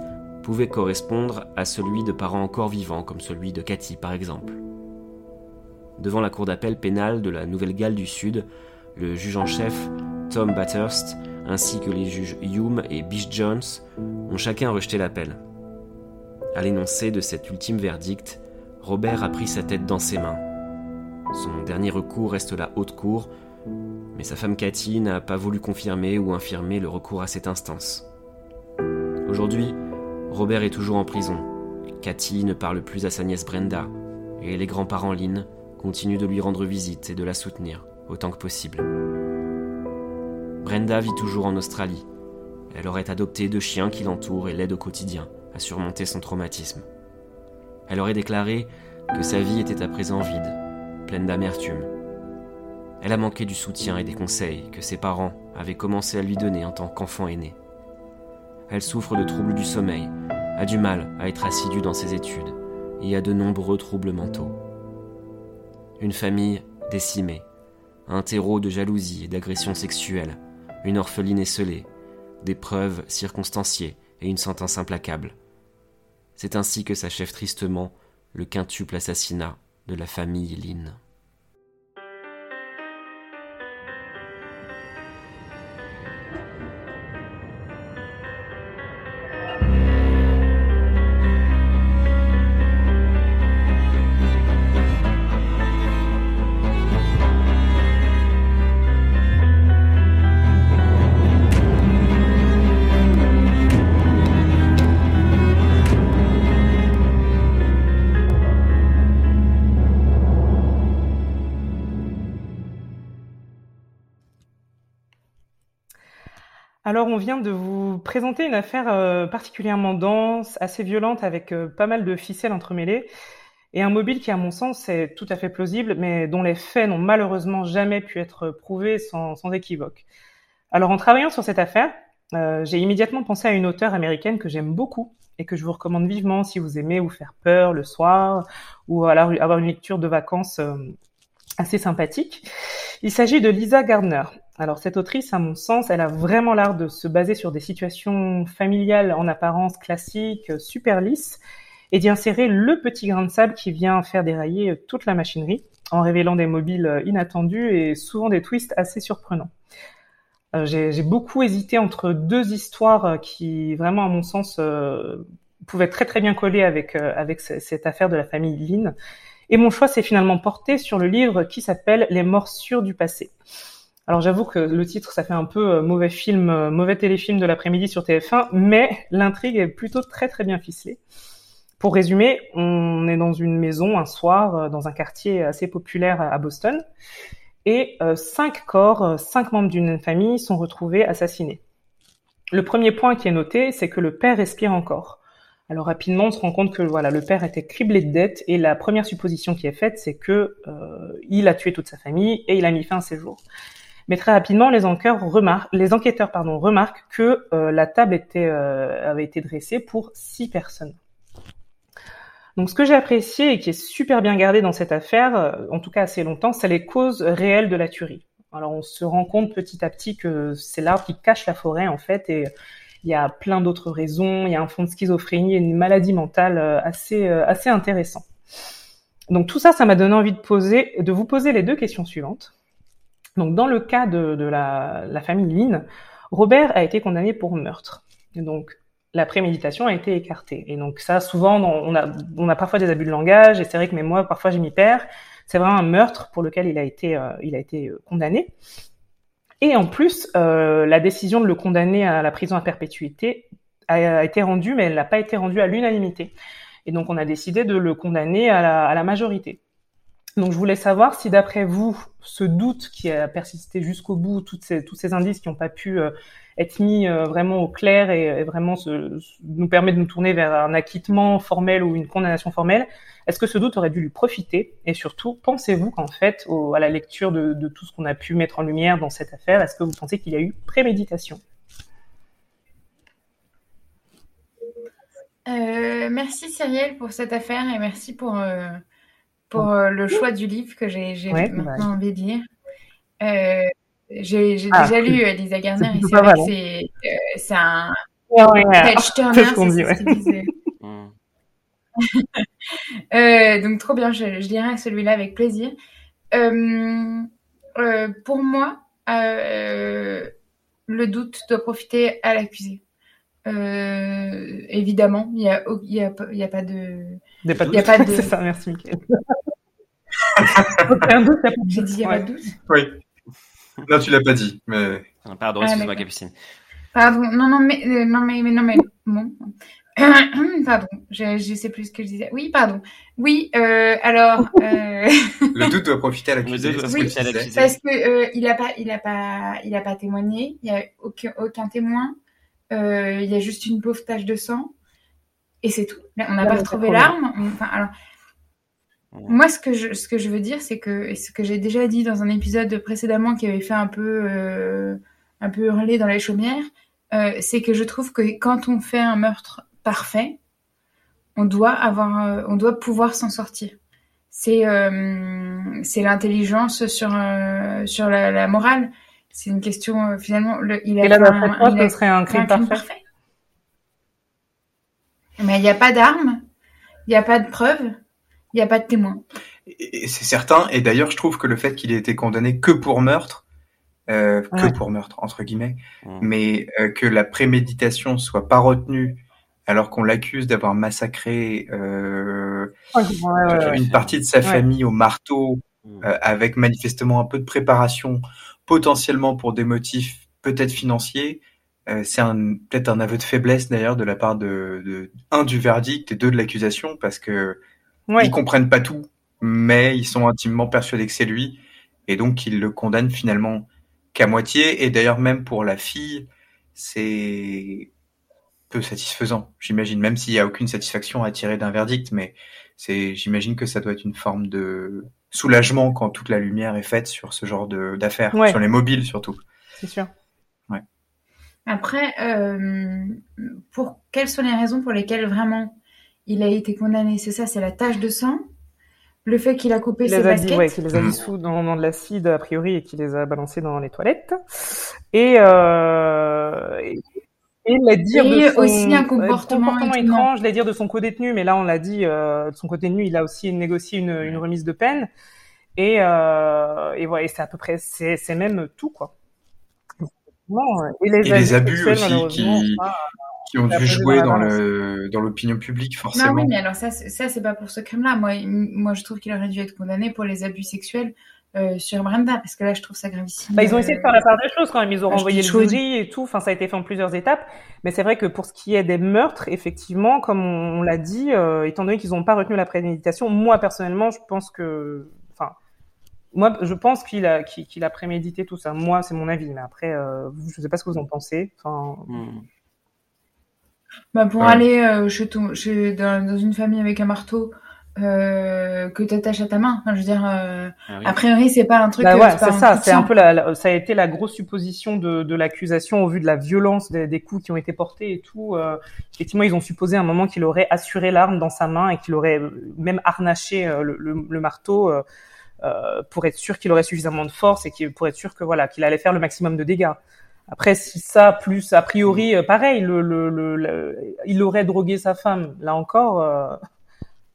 pouvait correspondre à celui de parents encore vivants, comme celui de Cathy par exemple. Devant la cour d'appel pénale de la Nouvelle-Galles du Sud, le juge en chef, Tom Bathurst, ainsi que les juges Hume et Bish Jones, ont chacun rejeté l'appel. À l'énoncé de cet ultime verdict, Robert a pris sa tête dans ses mains. Son dernier recours reste la haute cour, mais sa femme Cathy n'a pas voulu confirmer ou infirmer le recours à cette instance. Aujourd'hui, Robert est toujours en prison. Cathy ne parle plus à sa nièce Brenda, et les grands-parents Lynn continuent de lui rendre visite et de la soutenir autant que possible. Brenda vit toujours en Australie. Elle aurait adopté deux chiens qui l'entourent et l'aident au quotidien à surmonter son traumatisme. Elle aurait déclaré que sa vie était à présent vide, pleine d'amertume. Elle a manqué du soutien et des conseils que ses parents avaient commencé à lui donner en tant qu'enfant aîné. Elle souffre de troubles du sommeil, a du mal à être assidue dans ses études et a de nombreux troubles mentaux. Une famille décimée, un terreau de jalousie et d'agression sexuelle une orpheline esselée, des preuves circonstanciées et une sentence implacable. C'est ainsi que s'achève tristement le quintuple assassinat de la famille Lynn. On vient de vous présenter une affaire euh, particulièrement dense, assez violente, avec euh, pas mal de ficelles entremêlées, et un mobile qui, à mon sens, est tout à fait plausible, mais dont les faits n'ont malheureusement jamais pu être prouvés sans, équivoque. Alors, en travaillant sur cette affaire, euh, j'ai immédiatement pensé à une auteure américaine que j'aime beaucoup et que je vous recommande vivement si vous aimez vous faire peur le soir ou alors avoir une lecture de vacances assez sympathique. Il s'agit de Lisa Gardner. Alors cette autrice, à mon sens, elle a vraiment l'art de se baser sur des situations familiales en apparence classiques, super lisses, et d'y insérer le petit grain de sable qui vient faire dérailler toute la machinerie, en révélant des mobiles inattendus et souvent des twists assez surprenants. Euh, j'ai beaucoup hésité entre deux histoires qui, vraiment, à mon sens, euh, pouvaient très très bien coller avec, euh, avec cette affaire de la famille Lynn. Et mon choix s'est finalement porté sur le livre qui s'appelle Les morsures du passé. Alors j'avoue que le titre, ça fait un peu euh, mauvais film, euh, mauvais téléfilm de l'après-midi sur TF1, mais l'intrigue est plutôt très très bien ficelée. Pour résumer, on est dans une maison un soir, euh, dans un quartier assez populaire à Boston, et cinq corps, cinq membres d'une famille sont retrouvés assassinés. Le premier point qui est noté, c'est que le père respire encore. Alors rapidement, on se rend compte que voilà, le père était criblé de dettes et la première supposition qui est faite, c'est que il a tué toute sa famille et il a mis fin à ses jours. Mais très rapidement, les enquêteurs remarquent, que euh, la table euh, avait été dressée pour six personnes. Donc, ce que j'ai apprécié et qui est super bien gardé dans cette affaire, euh, en tout cas assez longtemps, c'est les causes réelles de la tuerie. Alors, on se rend compte petit à petit que c'est l'arbre qui cache la forêt, en fait, et il y a plein d'autres raisons. Il y a un fond de schizophrénie et une maladie mentale assez, assez intéressant. Donc, tout ça, ça m'a donné envie de poser, de vous poser les deux questions suivantes. Donc, dans le cas de, la, famille Lynn, Robert a été condamné pour meurtre. donc, la préméditation a été écartée. Et donc, ça, souvent, on a, parfois des abus de langage, et c'est vrai que mais moi, parfois, je m'y perds. C'est vraiment un meurtre pour lequel il a été, euh, il a été euh, condamné. Et en plus, euh, la décision de le condamner à la prison à perpétuité a, été rendue, mais elle n'a pas été rendue à l'unanimité. Et donc, on a décidé de le condamner à la majorité. Donc je voulais savoir si d'après vous, ce doute qui a persisté jusqu'au bout, tous ces indices qui n'ont pas pu euh, être mis euh, vraiment au clair et, vraiment nous permet de nous tourner vers un acquittement formel ou une condamnation formelle, est-ce que ce doute aurait dû lui profiter? Et surtout, pensez-vous qu'en fait, à la lecture de, de tout ce qu'on a pu mettre en lumière dans cette affaire, est-ce que vous pensez qu'il y a eu préméditation? Euh, Merci Cyrielle pour cette affaire et merci pour pour euh, le choix du livre que j'ai maintenant envie de lire. Euh, j'ai ah, déjà lu Elisa Garner et c'est vrai que c'est euh, un page turner, *laughs* donc trop bien, je, je lirai celui-là avec plaisir. pour moi, le doute doit profiter à l'accusé. évidemment, il n'y a, y a, y a, pas de. Il n'y a pas de. Y a pas de... *laughs* c'est ça, merci, Michael. J'ai dit il y a pas Oui. Non, tu l'as pas dit, mais. Ah, pardon, ah, excuse-moi, Capucine. Pardon, non, non, mais, euh, non, mais, mais, non, mais, bon. *coughs* pardon, je, je sais plus ce que je disais. Oui, pardon. Oui, euh, alors. Euh... *laughs* Le doute doit profiter à l'accusé. Oui, parce que euh, il a pas, il a pas, il a pas témoigné. Il y a aucun, aucun témoin. Euh, il y a juste une pauvre tache de sang et c'est tout. On n'a pas retrouvé l'arme. Enfin, alors, moi, ce que je, ce que je veux dire, c'est que, ce que j'ai déjà dit dans un épisode précédemment qui avait fait un peu, euh, un peu hurler dans les chaumières, euh, c'est que je trouve que quand on fait un meurtre parfait, on doit avoir, euh, on doit pouvoir s'en sortir. C'est, c'est l'intelligence sur, sur la, morale. C'est une question finalement. Le, il a Et là, d'après toi, ce serait un crime, parfait. parfait. Mais il n'y a pas d'armes, il n'y a pas de preuves. Il n'y a pas de témoin. Et, c'est certain. Et d'ailleurs, je trouve que le fait qu'il ait été condamné que pour meurtre, euh, que pour meurtre entre guillemets, mais euh, que la préméditation soit pas retenue alors qu'on l'accuse d'avoir massacré euh, une partie de sa famille au marteau, euh, avec manifestement un peu de préparation, potentiellement pour des motifs peut-être financiers. Euh, c'est peut-être un aveu de faiblesse d'ailleurs de la part de, de, un du verdict et deux de l'accusation parce que ils comprennent pas tout, mais ils sont intimement persuadés que c'est lui et donc ils le condamnent finalement qu'à moitié. Et d'ailleurs même pour la fille, c'est peu satisfaisant, j'imagine, même s'il y a aucune satisfaction à tirer d'un verdict, mais c'est, j'imagine que ça doit être une forme de soulagement quand toute la lumière est faite sur ce genre de, d'affaires, sur les mobiles surtout. C'est sûr. Après, euh, pour quelles sont les raisons pour lesquelles vraiment il a été condamné? C'est ça, c'est la tache de sang, le fait qu'il a coupé ses baskets. Ouais, qu'il les a dissous dans, dans de l'acide a priori et qu'il les a balancés dans les toilettes. Et, euh, et les dire de son, aussi un comportement, étrange, les dire de son co-détenu, mais là on l'a dit, euh, de son co-détenu, il a aussi négocié une, une remise de peine. Et, euh, et voilà, c'est à peu près, c'est, c'est même tout quoi. Et les, et les abus aussi qui, qui ont dû jouer dans le dans l'opinion publique forcément. Non oui, mais alors ça, ça c'est pas pour ce crime-là. Moi, moi je trouve qu'il aurait dû être condamné pour les abus sexuels euh, sur Brenda, parce que là, je trouve ça gravissime. Bah, ils ont essayé de faire la part des choses quand même. Ils ont renvoyé le jury et tout. Enfin, ça a été fait en plusieurs étapes. Mais c'est vrai que pour ce qui est des meurtres, effectivement, comme on, l'a dit, euh, étant donné qu'ils n'ont pas retenu la préméditation, moi personnellement, je pense que, moi, je pense qu'il a, qu'il, a prémédité tout ça. Moi, c'est mon avis. Mais après, euh, je ne sais pas ce que vous en pensez. Enfin. Hmm. Bah pour aller euh, chez, chez dans, dans, une famille avec un marteau, euh, que tu attaches à ta main. Enfin, je veux dire, euh, ah a priori, c'est pas un truc. Bah ouais, c'est ça. C'est un peu la, ça a été la grosse supposition de, de l'accusation au vu de la violence des, des, coups qui ont été portés et tout. Euh, effectivement, ils ont supposé à un moment qu'il aurait assuré l'arme dans sa main et qu'il aurait même harnaché euh, le, le, le, marteau euh, pour être sûr qu'il aurait suffisamment de force et pour être sûr que voilà qu'il allait faire le maximum de dégâts. Après, si ça plus a priori, pareil, le, le, il aurait drogué sa femme. Là encore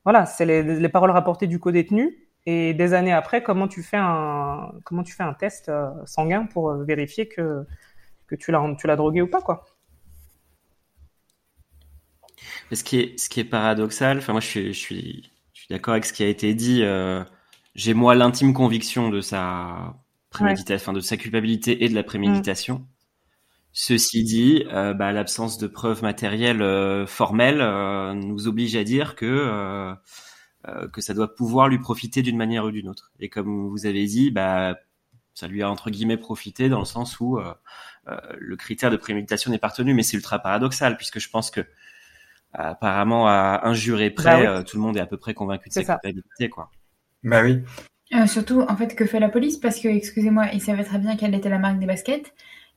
voilà, c'est les, paroles rapportées du co-détenu. Et des années après, comment tu fais un, comment tu fais un test euh, sanguin pour euh, vérifier que, que tu l'as, tu l'as drogué ou pas, quoi? Ce qui est, ce qui est paradoxal, enfin moi je suis, je suis, d'accord avec ce qui a été dit. Euh, j'ai moi l'intime conviction de sa préméditation, de sa culpabilité et de la préméditation. Ceci dit, euh, bah, l'absence de preuves matérielles euh, formelles euh, nous oblige à dire que que ça doit pouvoir lui profiter d'une manière ou d'une autre. Et comme vous avez dit, bah ça lui a entre guillemets profité dans le sens où le critère de préméditation n'est pas retenu, mais c'est ultra paradoxal puisque je pense que apparemment à un juré près, bah tout le monde est à peu près convaincu de sa culpabilité, quoi. Bah oui. surtout, en fait, que fait la police? Parce que, excusez-moi, il savait très bien quelle était la marque des baskets.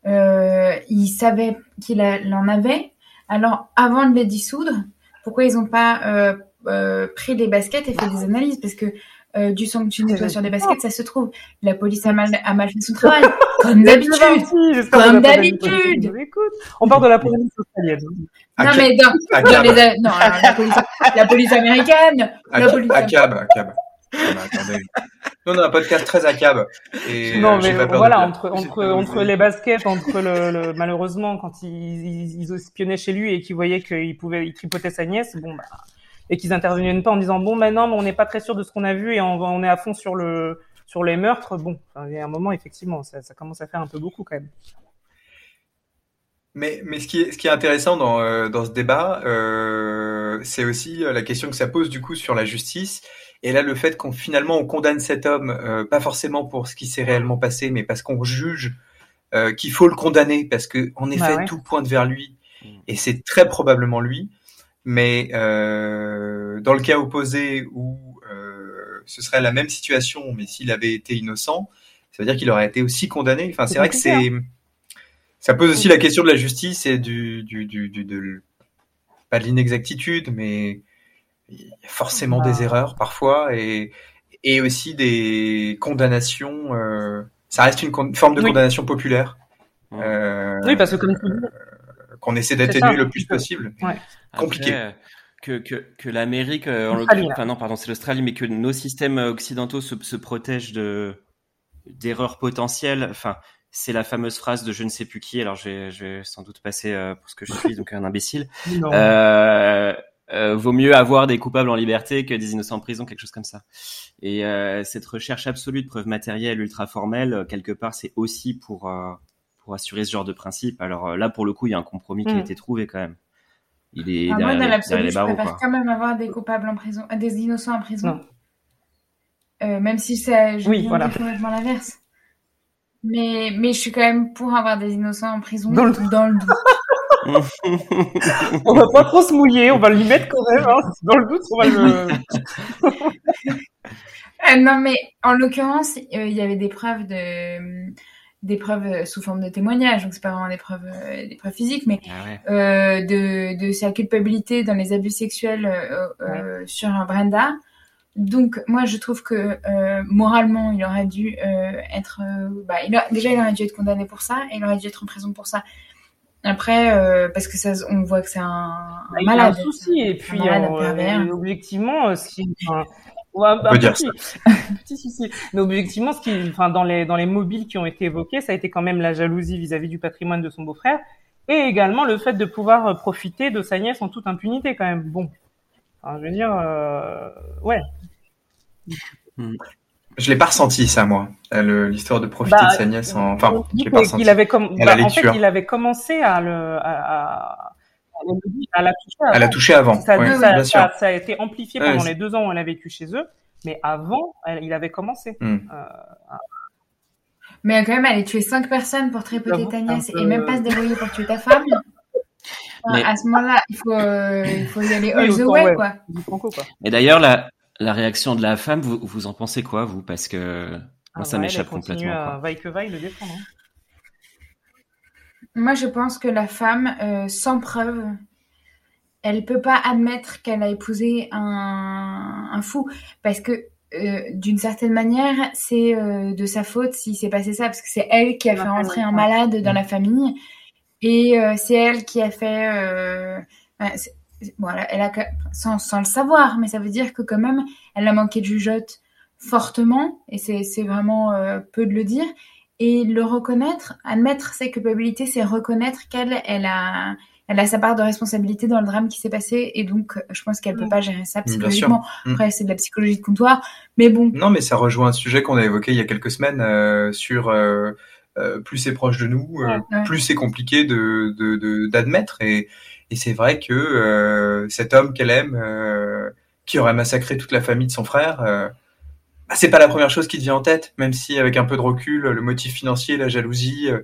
Euh, il savait qu'il en avait. Alors, avant de les dissoudre, pourquoi ils n'ont pas euh, euh, pris les baskets et fait des analyses? Parce que euh, du sang que tu nettoies sur des baskets, ça se trouve. La police a mal, a mal fait son travail, *laughs* comme d'habitude. Comme d'habitude. On parle de la police australienne. Non, mais dans, dans les, non, la, police, la police américaine. la police... ACAB, ACAB. Attendez *laughs* on a un podcast très à cab. Et non, euh, mais voilà, entre, entre, entre les baskets, entre le, malheureusement, quand ils, ils, espionnaient chez lui et qu'ils voyaient qu'il pouvait, il tripotait sa nièce, bon, bah, et qu'ils intervenaient pas en disant, bon, maintenant, mais on n'est pas très sûr de ce qu'on a vu et on, on, est à fond sur le, sur les meurtres. Bon, il y a un moment, effectivement, ça, ça commence à faire un peu beaucoup quand même. Mais, mais ce, qui est, ce qui est intéressant dans, euh, dans ce débat, euh, c'est aussi euh, la question que ça pose du coup sur la justice et là, le fait qu'on finalement on condamne cet homme, euh, pas forcément pour ce qui s'est réellement passé, mais parce qu'on juge euh, qu'il faut le condamner, parce que en effet bah tout pointe vers lui, mm. et c'est très probablement lui. Mais euh, dans le cas opposé où euh, ce serait la même situation, mais s'il avait été innocent, ça veut dire qu'il aurait été aussi condamné. Enfin, c'est vrai que c'est ça pose aussi la question de la justice et du, du, du, du de pas de l'inexactitude, mais il y a forcément des erreurs parfois et, et aussi des condamnations. Euh, ça reste une, forme de condamnation populaire. Euh, oui, parce que comme euh, qu'on essaie d'atténuer le plus possible. Ouais. Compliqué. que, que, que l'Amérique, euh, en enfin non, pardon, c'est l'Australie, mais que nos systèmes occidentaux se, se protègent de d'erreurs potentielles. Enfin, c'est la fameuse phrase de je ne sais plus qui. Alors, je vais, je vais sans doute passer euh, pour ce que je suis, donc un imbécile. Non. Euh, euh, vaut mieux avoir des coupables en liberté que des innocents en prison, quelque chose comme ça. Et euh, cette recherche absolue de preuves matérielles ultra formelles, euh, quelque part, c'est aussi pour euh, pour assurer ce genre de principe. Alors euh, là, pour le coup, il y a un compromis qui a Mm. été trouvé quand même. Il est Ah, moi, derrière, dans les- derrière l'absolu, je barreaux, préfère quoi. quand même avoir des coupables en prison, euh, des innocents en prison. Non. Euh, même si ça, je Oui, viens voilà. complètement l'inverse. Mais, mais je suis quand même pour avoir des innocents en prison Dans le- dans le doute. *laughs* On va pas trop se mouiller, on va le mettre quand même. Hein. Dans le doute, on va le. *laughs* Euh, non, mais en l'occurrence, euh, il y avait des preuves de, des preuves sous forme de témoignages, donc c'est pas vraiment des preuves, euh, des preuves physiques, mais Ah ouais. euh, de, de sa culpabilité dans les abus sexuels euh, euh, sur Brenda. Donc moi je trouve que euh, moralement il aurait dû euh, être euh, bah, il a- déjà il aurait dû être condamné pour ça et il aurait dû être en prison pour ça. Après euh, parce que ça on voit que c'est un, un Il y a malade. un souci, et puis malade, euh, objectivement, euh, ce qui, *laughs* enfin, ouais, bah, peut dire petit, *laughs* petit souci. Mais objectivement, ce qui, enfin, dans les dans les mobiles qui ont été évoqués, ça a été quand même la jalousie vis-à-vis du patrimoine de son beau-frère, et également le fait de pouvoir euh, profiter de sa nièce en toute impunité, quand même. Bon, enfin, je veux dire, euh, ouais. Je l'ai pas ressenti ça moi, euh, l'histoire de profiter Bah, de sa nièce. En... Enfin, on je l'ai pas ressenti. qu'il avait comme, À la bah, en fait, il avait commencé à le, à, à, à la toucher. Elle a avant. touché avant. Ça, ouais, ça- bien sûr. ça- ça a été amplifié Ouais, pendant les deux ans où elle a vécu chez eux, mais avant, elle- il avait commencé. Hmm. Euh, Mais quand même aller tuer cinq personnes pour tripoter ta nièce peu- et même pas se débrouiller pour tuer ta femme. *laughs* Enfin, Mais- À ce moment-là, il faut, euh, il faut y aller all Oui, the autant, way, ouais. quoi. du Franco, quoi. Et d'ailleurs, la, la réaction de la femme, vous, vous en pensez quoi, vous? Parce que moi, Ah ça ouais, m'échappe complètement. à quoi. vaille que vaille le défendre. hein. Moi, je pense que la femme, euh, sans preuve, elle peut pas admettre qu'elle a épousé un, un fou. Parce que, euh, d'une certaine manière, c'est euh, de sa faute s'il s'est passé ça. Parce que c'est elle qui a fait rentrer un ouais. malade dans la famille. Et euh, c'est elle qui a fait... Euh, bon, elle a, sans, sans le savoir, mais ça veut dire que quand même, elle a manqué de jugeote fortement. Et c'est c'est vraiment euh, peu de le dire. Et le reconnaître, admettre ses culpabilités, c'est reconnaître qu'elle, elle a, elle a sa part de responsabilité dans le drame qui s'est passé. Et donc, je pense qu'elle peut Mm. pas gérer ça sûr. psychologiquement. Mm. Après, c'est de la psychologie de comptoir. Mais bon, Non, mais ça rejoint un sujet qu'on a évoqué il y a quelques semaines euh, sur euh, euh, plus c'est proche de nous, euh, Ouais. plus c'est compliqué de de- de- d'admettre. et et c'est vrai que euh, cet homme qu'elle aime, euh, qui aurait massacré toute la famille de son frère, euh, bah, c'est pas la première chose qui te vient en tête, même si avec un peu de recul, le motif financier, la jalousie, euh,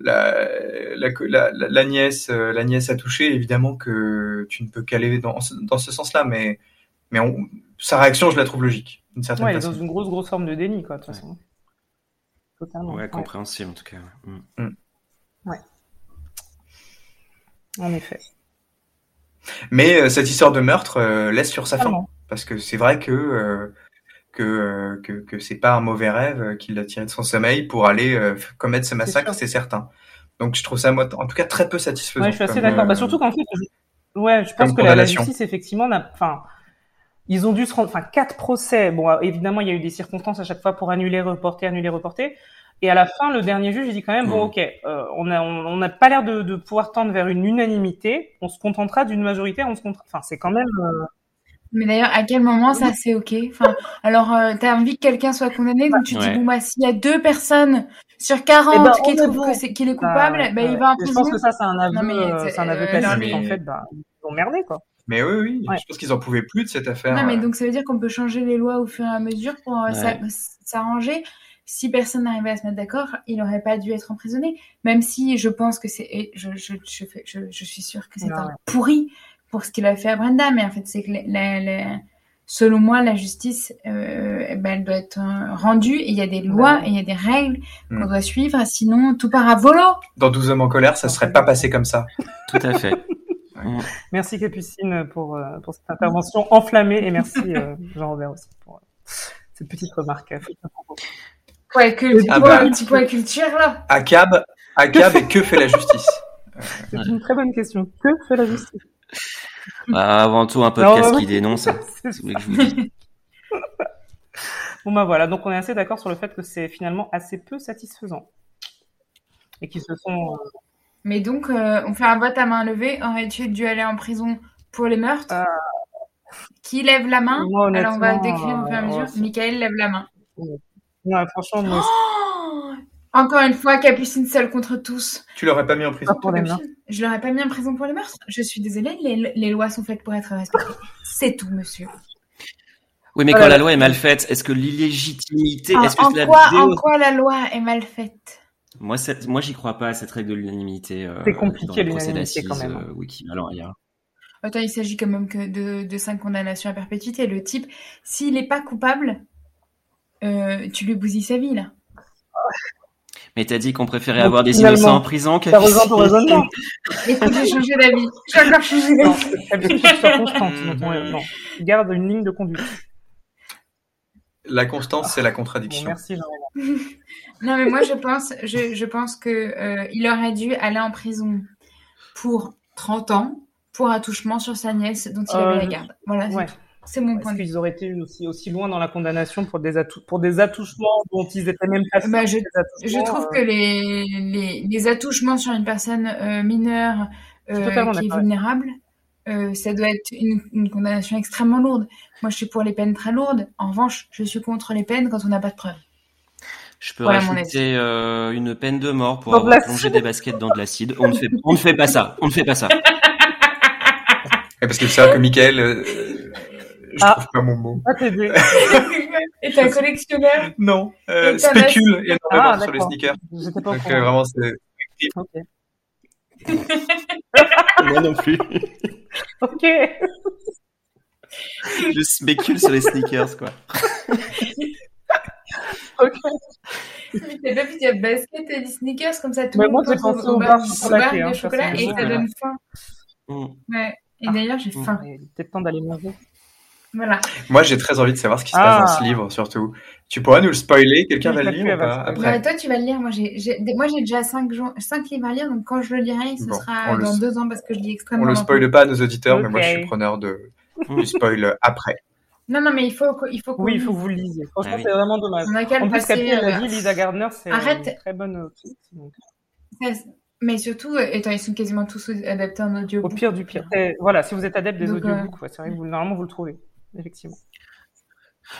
la, la, la, la- la nièce, euh, la nièce a touché, évidemment que tu ne peux qu'aller dans, ce- dans ce sens-là, mais, mais on- sa réaction, je la trouve logique, d'une certaine Ouais, elle est façon. dans une grosse, grosse forme de déni, quoi, de toute Ouais. façon. Totalement. Ouais, compréhensible en tout cas. ouais. Mm. En effet. Mais euh, cette histoire de meurtre euh, laisse sur sa faim, Totalement. parce que c'est vrai que euh, que, euh, que que c'est pas un mauvais rêve qu'il a tiré de son sommeil pour aller commettre ce massacre, c'est certain. Donc je trouve ça moi en tout cas très peu satisfaisant. Ouais, je suis assez d'accord. Bah, surtout qu'en fait, je... ouais, je pense que la, justice, effectivement, n'a, enfin, ils ont dû se rendre, enfin, quatre procès. Bon, évidemment, il y a eu des circonstances à chaque fois pour annuler, reporter, annuler, reporter. Et à la fin, le dernier juge, il dit quand même, bon, Mhm. ok, euh, on a, on on n'a pas l'air de, de pouvoir tendre vers une unanimité. On se contentera d'une majorité. On se contente... Enfin, c'est quand même. euh, mais d'ailleurs, à quel moment ça c'est ok? Enfin, alors, euh, t'as envie que quelqu'un soit condamné, donc tu te Ouais. dis bon bah s'il y a deux personnes sur 40 Eh ben, qui trouvent avoue. que c'est qu'il est bah, coupable, ouais, bah, ouais. il va en Je prison. pense que ça, c'est un aveu, Non, mais, euh, c'est un aveu classique. mais- En fait, bah, ils ont merdé, quoi. Mais oui, oui, Ouais. je pense qu'ils en pouvaient plus de cette affaire. Non, mais donc ça veut dire qu'on peut changer les lois au fur et à mesure pour euh, s'arranger. Si personne n'arrivait à se mettre d'accord, il n'aurait pas dû être emprisonné. Même si je pense que c'est, je, je, je, fais- je, je suis sûre que c'est un pourri pour ce qu'il a fait à Brenda, mais en fait c'est que la, la- la- selon moi la justice, euh, eh ben, elle doit être euh, rendue et il y a des lois Ouais. et il y a des règles qu'on doit suivre, sinon tout part à volo. Dans 12 hommes en colère, ça serait pas passé comme ça. *laughs* Tout à fait. Merci Capucine pour, euh, pour cette intervention enflammée et merci euh, *laughs* Jean-Robert aussi pour cette petite remarque. Euh, Ouais, que, Ah bah. un petit point culture là. Acab, Acab et que fait la *laughs* justice C'est une très bonne question. Que fait la justice Bah, avant tout, un podcast Non, qui dénonce. hein. *laughs* C'est Si vous voulez que je vous dise. *laughs* Bon bah voilà, donc on est assez d'accord sur le fait que c'est finalement assez peu satisfaisant. Et qu'ils se sont... euh, Mais donc, euh, on fait un vote à main levée. Aurais-tu dû aller en prison pour les meurtres Ah. Qui lève la main Moi, Alors, on va décrire au fur et à euh, mesure. Michael lève la main. Non, franchement, moi, Oh Encore une fois, Capucine seule contre tous. Tu l'aurais pas mis en prison pas pour les mains. Je l'aurais pas mis en prison pour les meurtres. Je suis désolée, les, les lois sont faites pour être respectées. C'est tout, monsieur. Oui, mais Voilà. quand la loi est mal faite, est-ce que l'illégitimité, est-ce que en la quoi, vidéo en quoi la loi est mal faite? Moi, c'est- moi, j'y crois pas à cette règle de l'unanimité. euh, C'est compliqué, dans le procès l'unanimité, quand d'assises, même. euh, wiki. Alors, il y a. Attends, il s'agit quand même que de, de cinq condamnations à perpétuité. Le type, s'il n'est pas coupable, euh, tu lui bousilles sa vie, là. Mais t'as dit qu'on préférait Donc, avoir des innocents en prison Ça rejoint ton raisonnement. *laughs* Écoute, j'ai changé d'avis. *laughs* J'ai encore changé d'avis. constante dans ton raisonnement. Garde une ligne de conduite. La constance, c'est la Bon, contradiction. merci, Jean. Non, mais moi, je pense, je, je pense que euh, il aurait dû aller en prison pour 30 ans pour attouchement sur sa nièce dont il Euh, avait la garde. Voilà, c'est Ouais. tout. C'est mon point Est-ce de vue. qu'ils auraient été aussi, aussi loin dans la condamnation pour des, atou- pour des attouchements dont ils étaient même pas Bah, je- Je trouve euh, que les, les, les attouchements sur une personne euh, mineure euh, qui est vulnérable, euh, ça doit être une, une condamnation extrêmement lourde. Moi, je suis pour les peines très lourdes. En revanche, je suis contre les peines quand on n'a pas de preuves. Je peux Voilà rajouter euh, une peine de mort pour avoir plongé des baskets dans de l'acide. On ne fait, on ne fait pas ça. On ne fait pas ça. Et parce que c'est vrai que Michael, euh, je Ah. trouve pas mon mot. Ah, t'es *laughs* Et t'es un collectionneur Non. Euh, spécule énormément Ah, sur les sneakers. J'étais pas Donc euh, vraiment, c'est Ok. *laughs* Moi non plus. Ok. Je spécule sur les sneakers, quoi. Ok. Mais t'as pas vu, il y a basket et des sneakers comme ça, tout le moi, monde pense au, bar, au bar hein, de chocolat et ça donne faim. Mm. Ouais. Et Ah. d'ailleurs, j'ai Mm. faim. Il est peut-être temps d'aller manger. Voilà. Moi, j'ai très envie de savoir ce qui se Ah. passe dans ce livre, surtout. Tu pourras nous le spoiler Quelqu'un va le lire ou pas après toi, tu vas le lire. Moi, j'ai, j'ai- moi, j'ai déjà 5 cinq livres à lire, donc quand je le lirai, ce Bon, sera dans 2 ans parce que je lis On extrêmement le spoile pas à nos auditeurs, mais moi, je suis preneur de du spoil après. Non, non, mais il faut, il faut qu'on Oui, il faut que vous le lisiez. Franchement, Ah oui. c'est vraiment dommage. On a qu'à En le plus, Capi, passer. elle a euh, dit Lisa Gardner, c'est Arrête. une très bonne autrice. Mais surtout, euh, étant, ils sont quasiment tous adaptés en audio. Au pire du pire. Et voilà, si vous êtes adepte des Donc, audiobooks, ouais, c'est vrai que vous, normalement, vous le trouvez. Effectivement.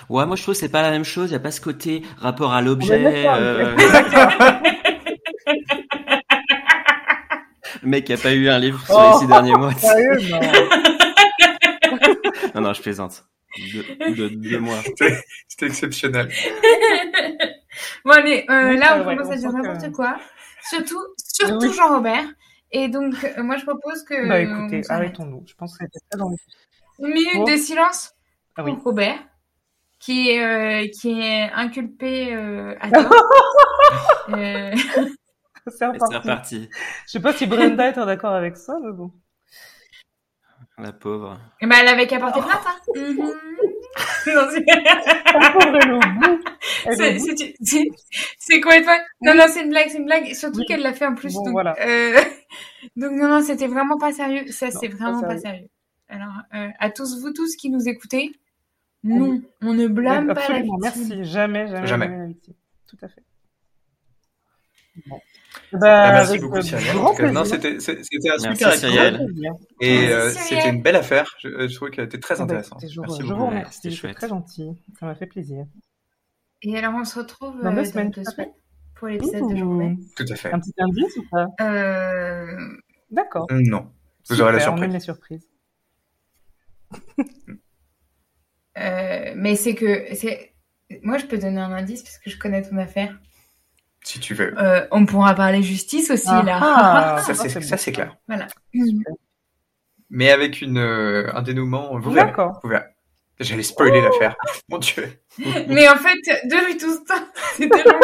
Ouais, moi je trouve que c'est pas la même chose. Il y a pas ce côté rapport à l'objet. d'accord, euh, *laughs* Le mec qui a pas eu un livre sur Oh. les six derniers mois. *laughs* Sérieux Non. Non, non, je plaisante. Deux, mois. *laughs* C'était exceptionnel. Bon, allez, euh, Oui, là, on commence à dire n'importe quoi. Surtout, surtout Oui. Jean-Robert. Et donc, euh, moi, je propose que. Bah écoutez, arrêtons-nous. Je pense que c'était très dans le... Une minute de silence Ah oui. Robert, qui est, euh, qui est inculpé euh, à *laughs* tort. Euh, C'est Et reparti. Je sais pas si Brenda est d'accord avec ça, mais bon. La pauvre. eh ben, elle avait qu'à porter plainte. Hein. Mhm. Non, c'est- complètement. Non, non, c'est une blague, c'est une blague. Surtout Oui. qu'elle l'a fait en plus. Bon, donc, voilà. euh, *laughs* donc, non, non, c'était vraiment pas sérieux. Ça, c'est vraiment pas sérieux. sérieux. Alors, euh, à tous vous tous qui nous écoutez, non, on ne blâme pas la victime. merci. Jamais, jamais, Jamais. jamais la victime. Tout à fait. Bon. Ah, Bah, merci beaucoup, euh, Cyrielle. c'était un Merci, super Cyrielle. Et euh, c'était une belle affaire. Je, je trouvais qu'elle était très Ah bah, intéressante. je, Merci je vous beaucoup. Remercie, c'était chouette. très gentil. Ça m'a fait plaisir. Et alors, on se retrouve Dans euh, deux semaines, deux tout à fait. semaines pour l'épisode de. Ouh. Tout à fait. Un petit indice ou pas? Euh, D'accord. Non. Vous aurez la Super, On surprise. aime les surprises. *laughs* euh, mais c'est que c'est. Moi, je peux donner un indice parce que je connais ton affaire. Si tu veux. Euh, on pourra parler justice aussi là. Ah, Ça, c'est bon. c'est clair. Voilà. Mais avec une, euh, un dénouement, vous verrez. D'accord. Vous verrez. J'allais spoiler l'affaire. *laughs* Mon dieu. Mais en fait, depuis tout ce temps, c'était long.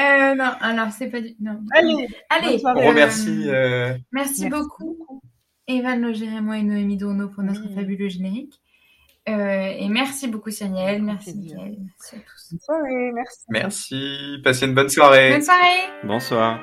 euh, non, alors c'est pas du. Non. Allez, Allez. On remercie. euh, Merci, Merci beaucoup, Evan Logérémo et Noémie Dourneau pour notre Oui. fabuleux générique. Euh, et merci beaucoup, Cyrielle. Merci. Mickaël. Merci à tous. bonne soirée, merci. Merci. Passez une bonne soirée. Bonne soirée! Bonsoir.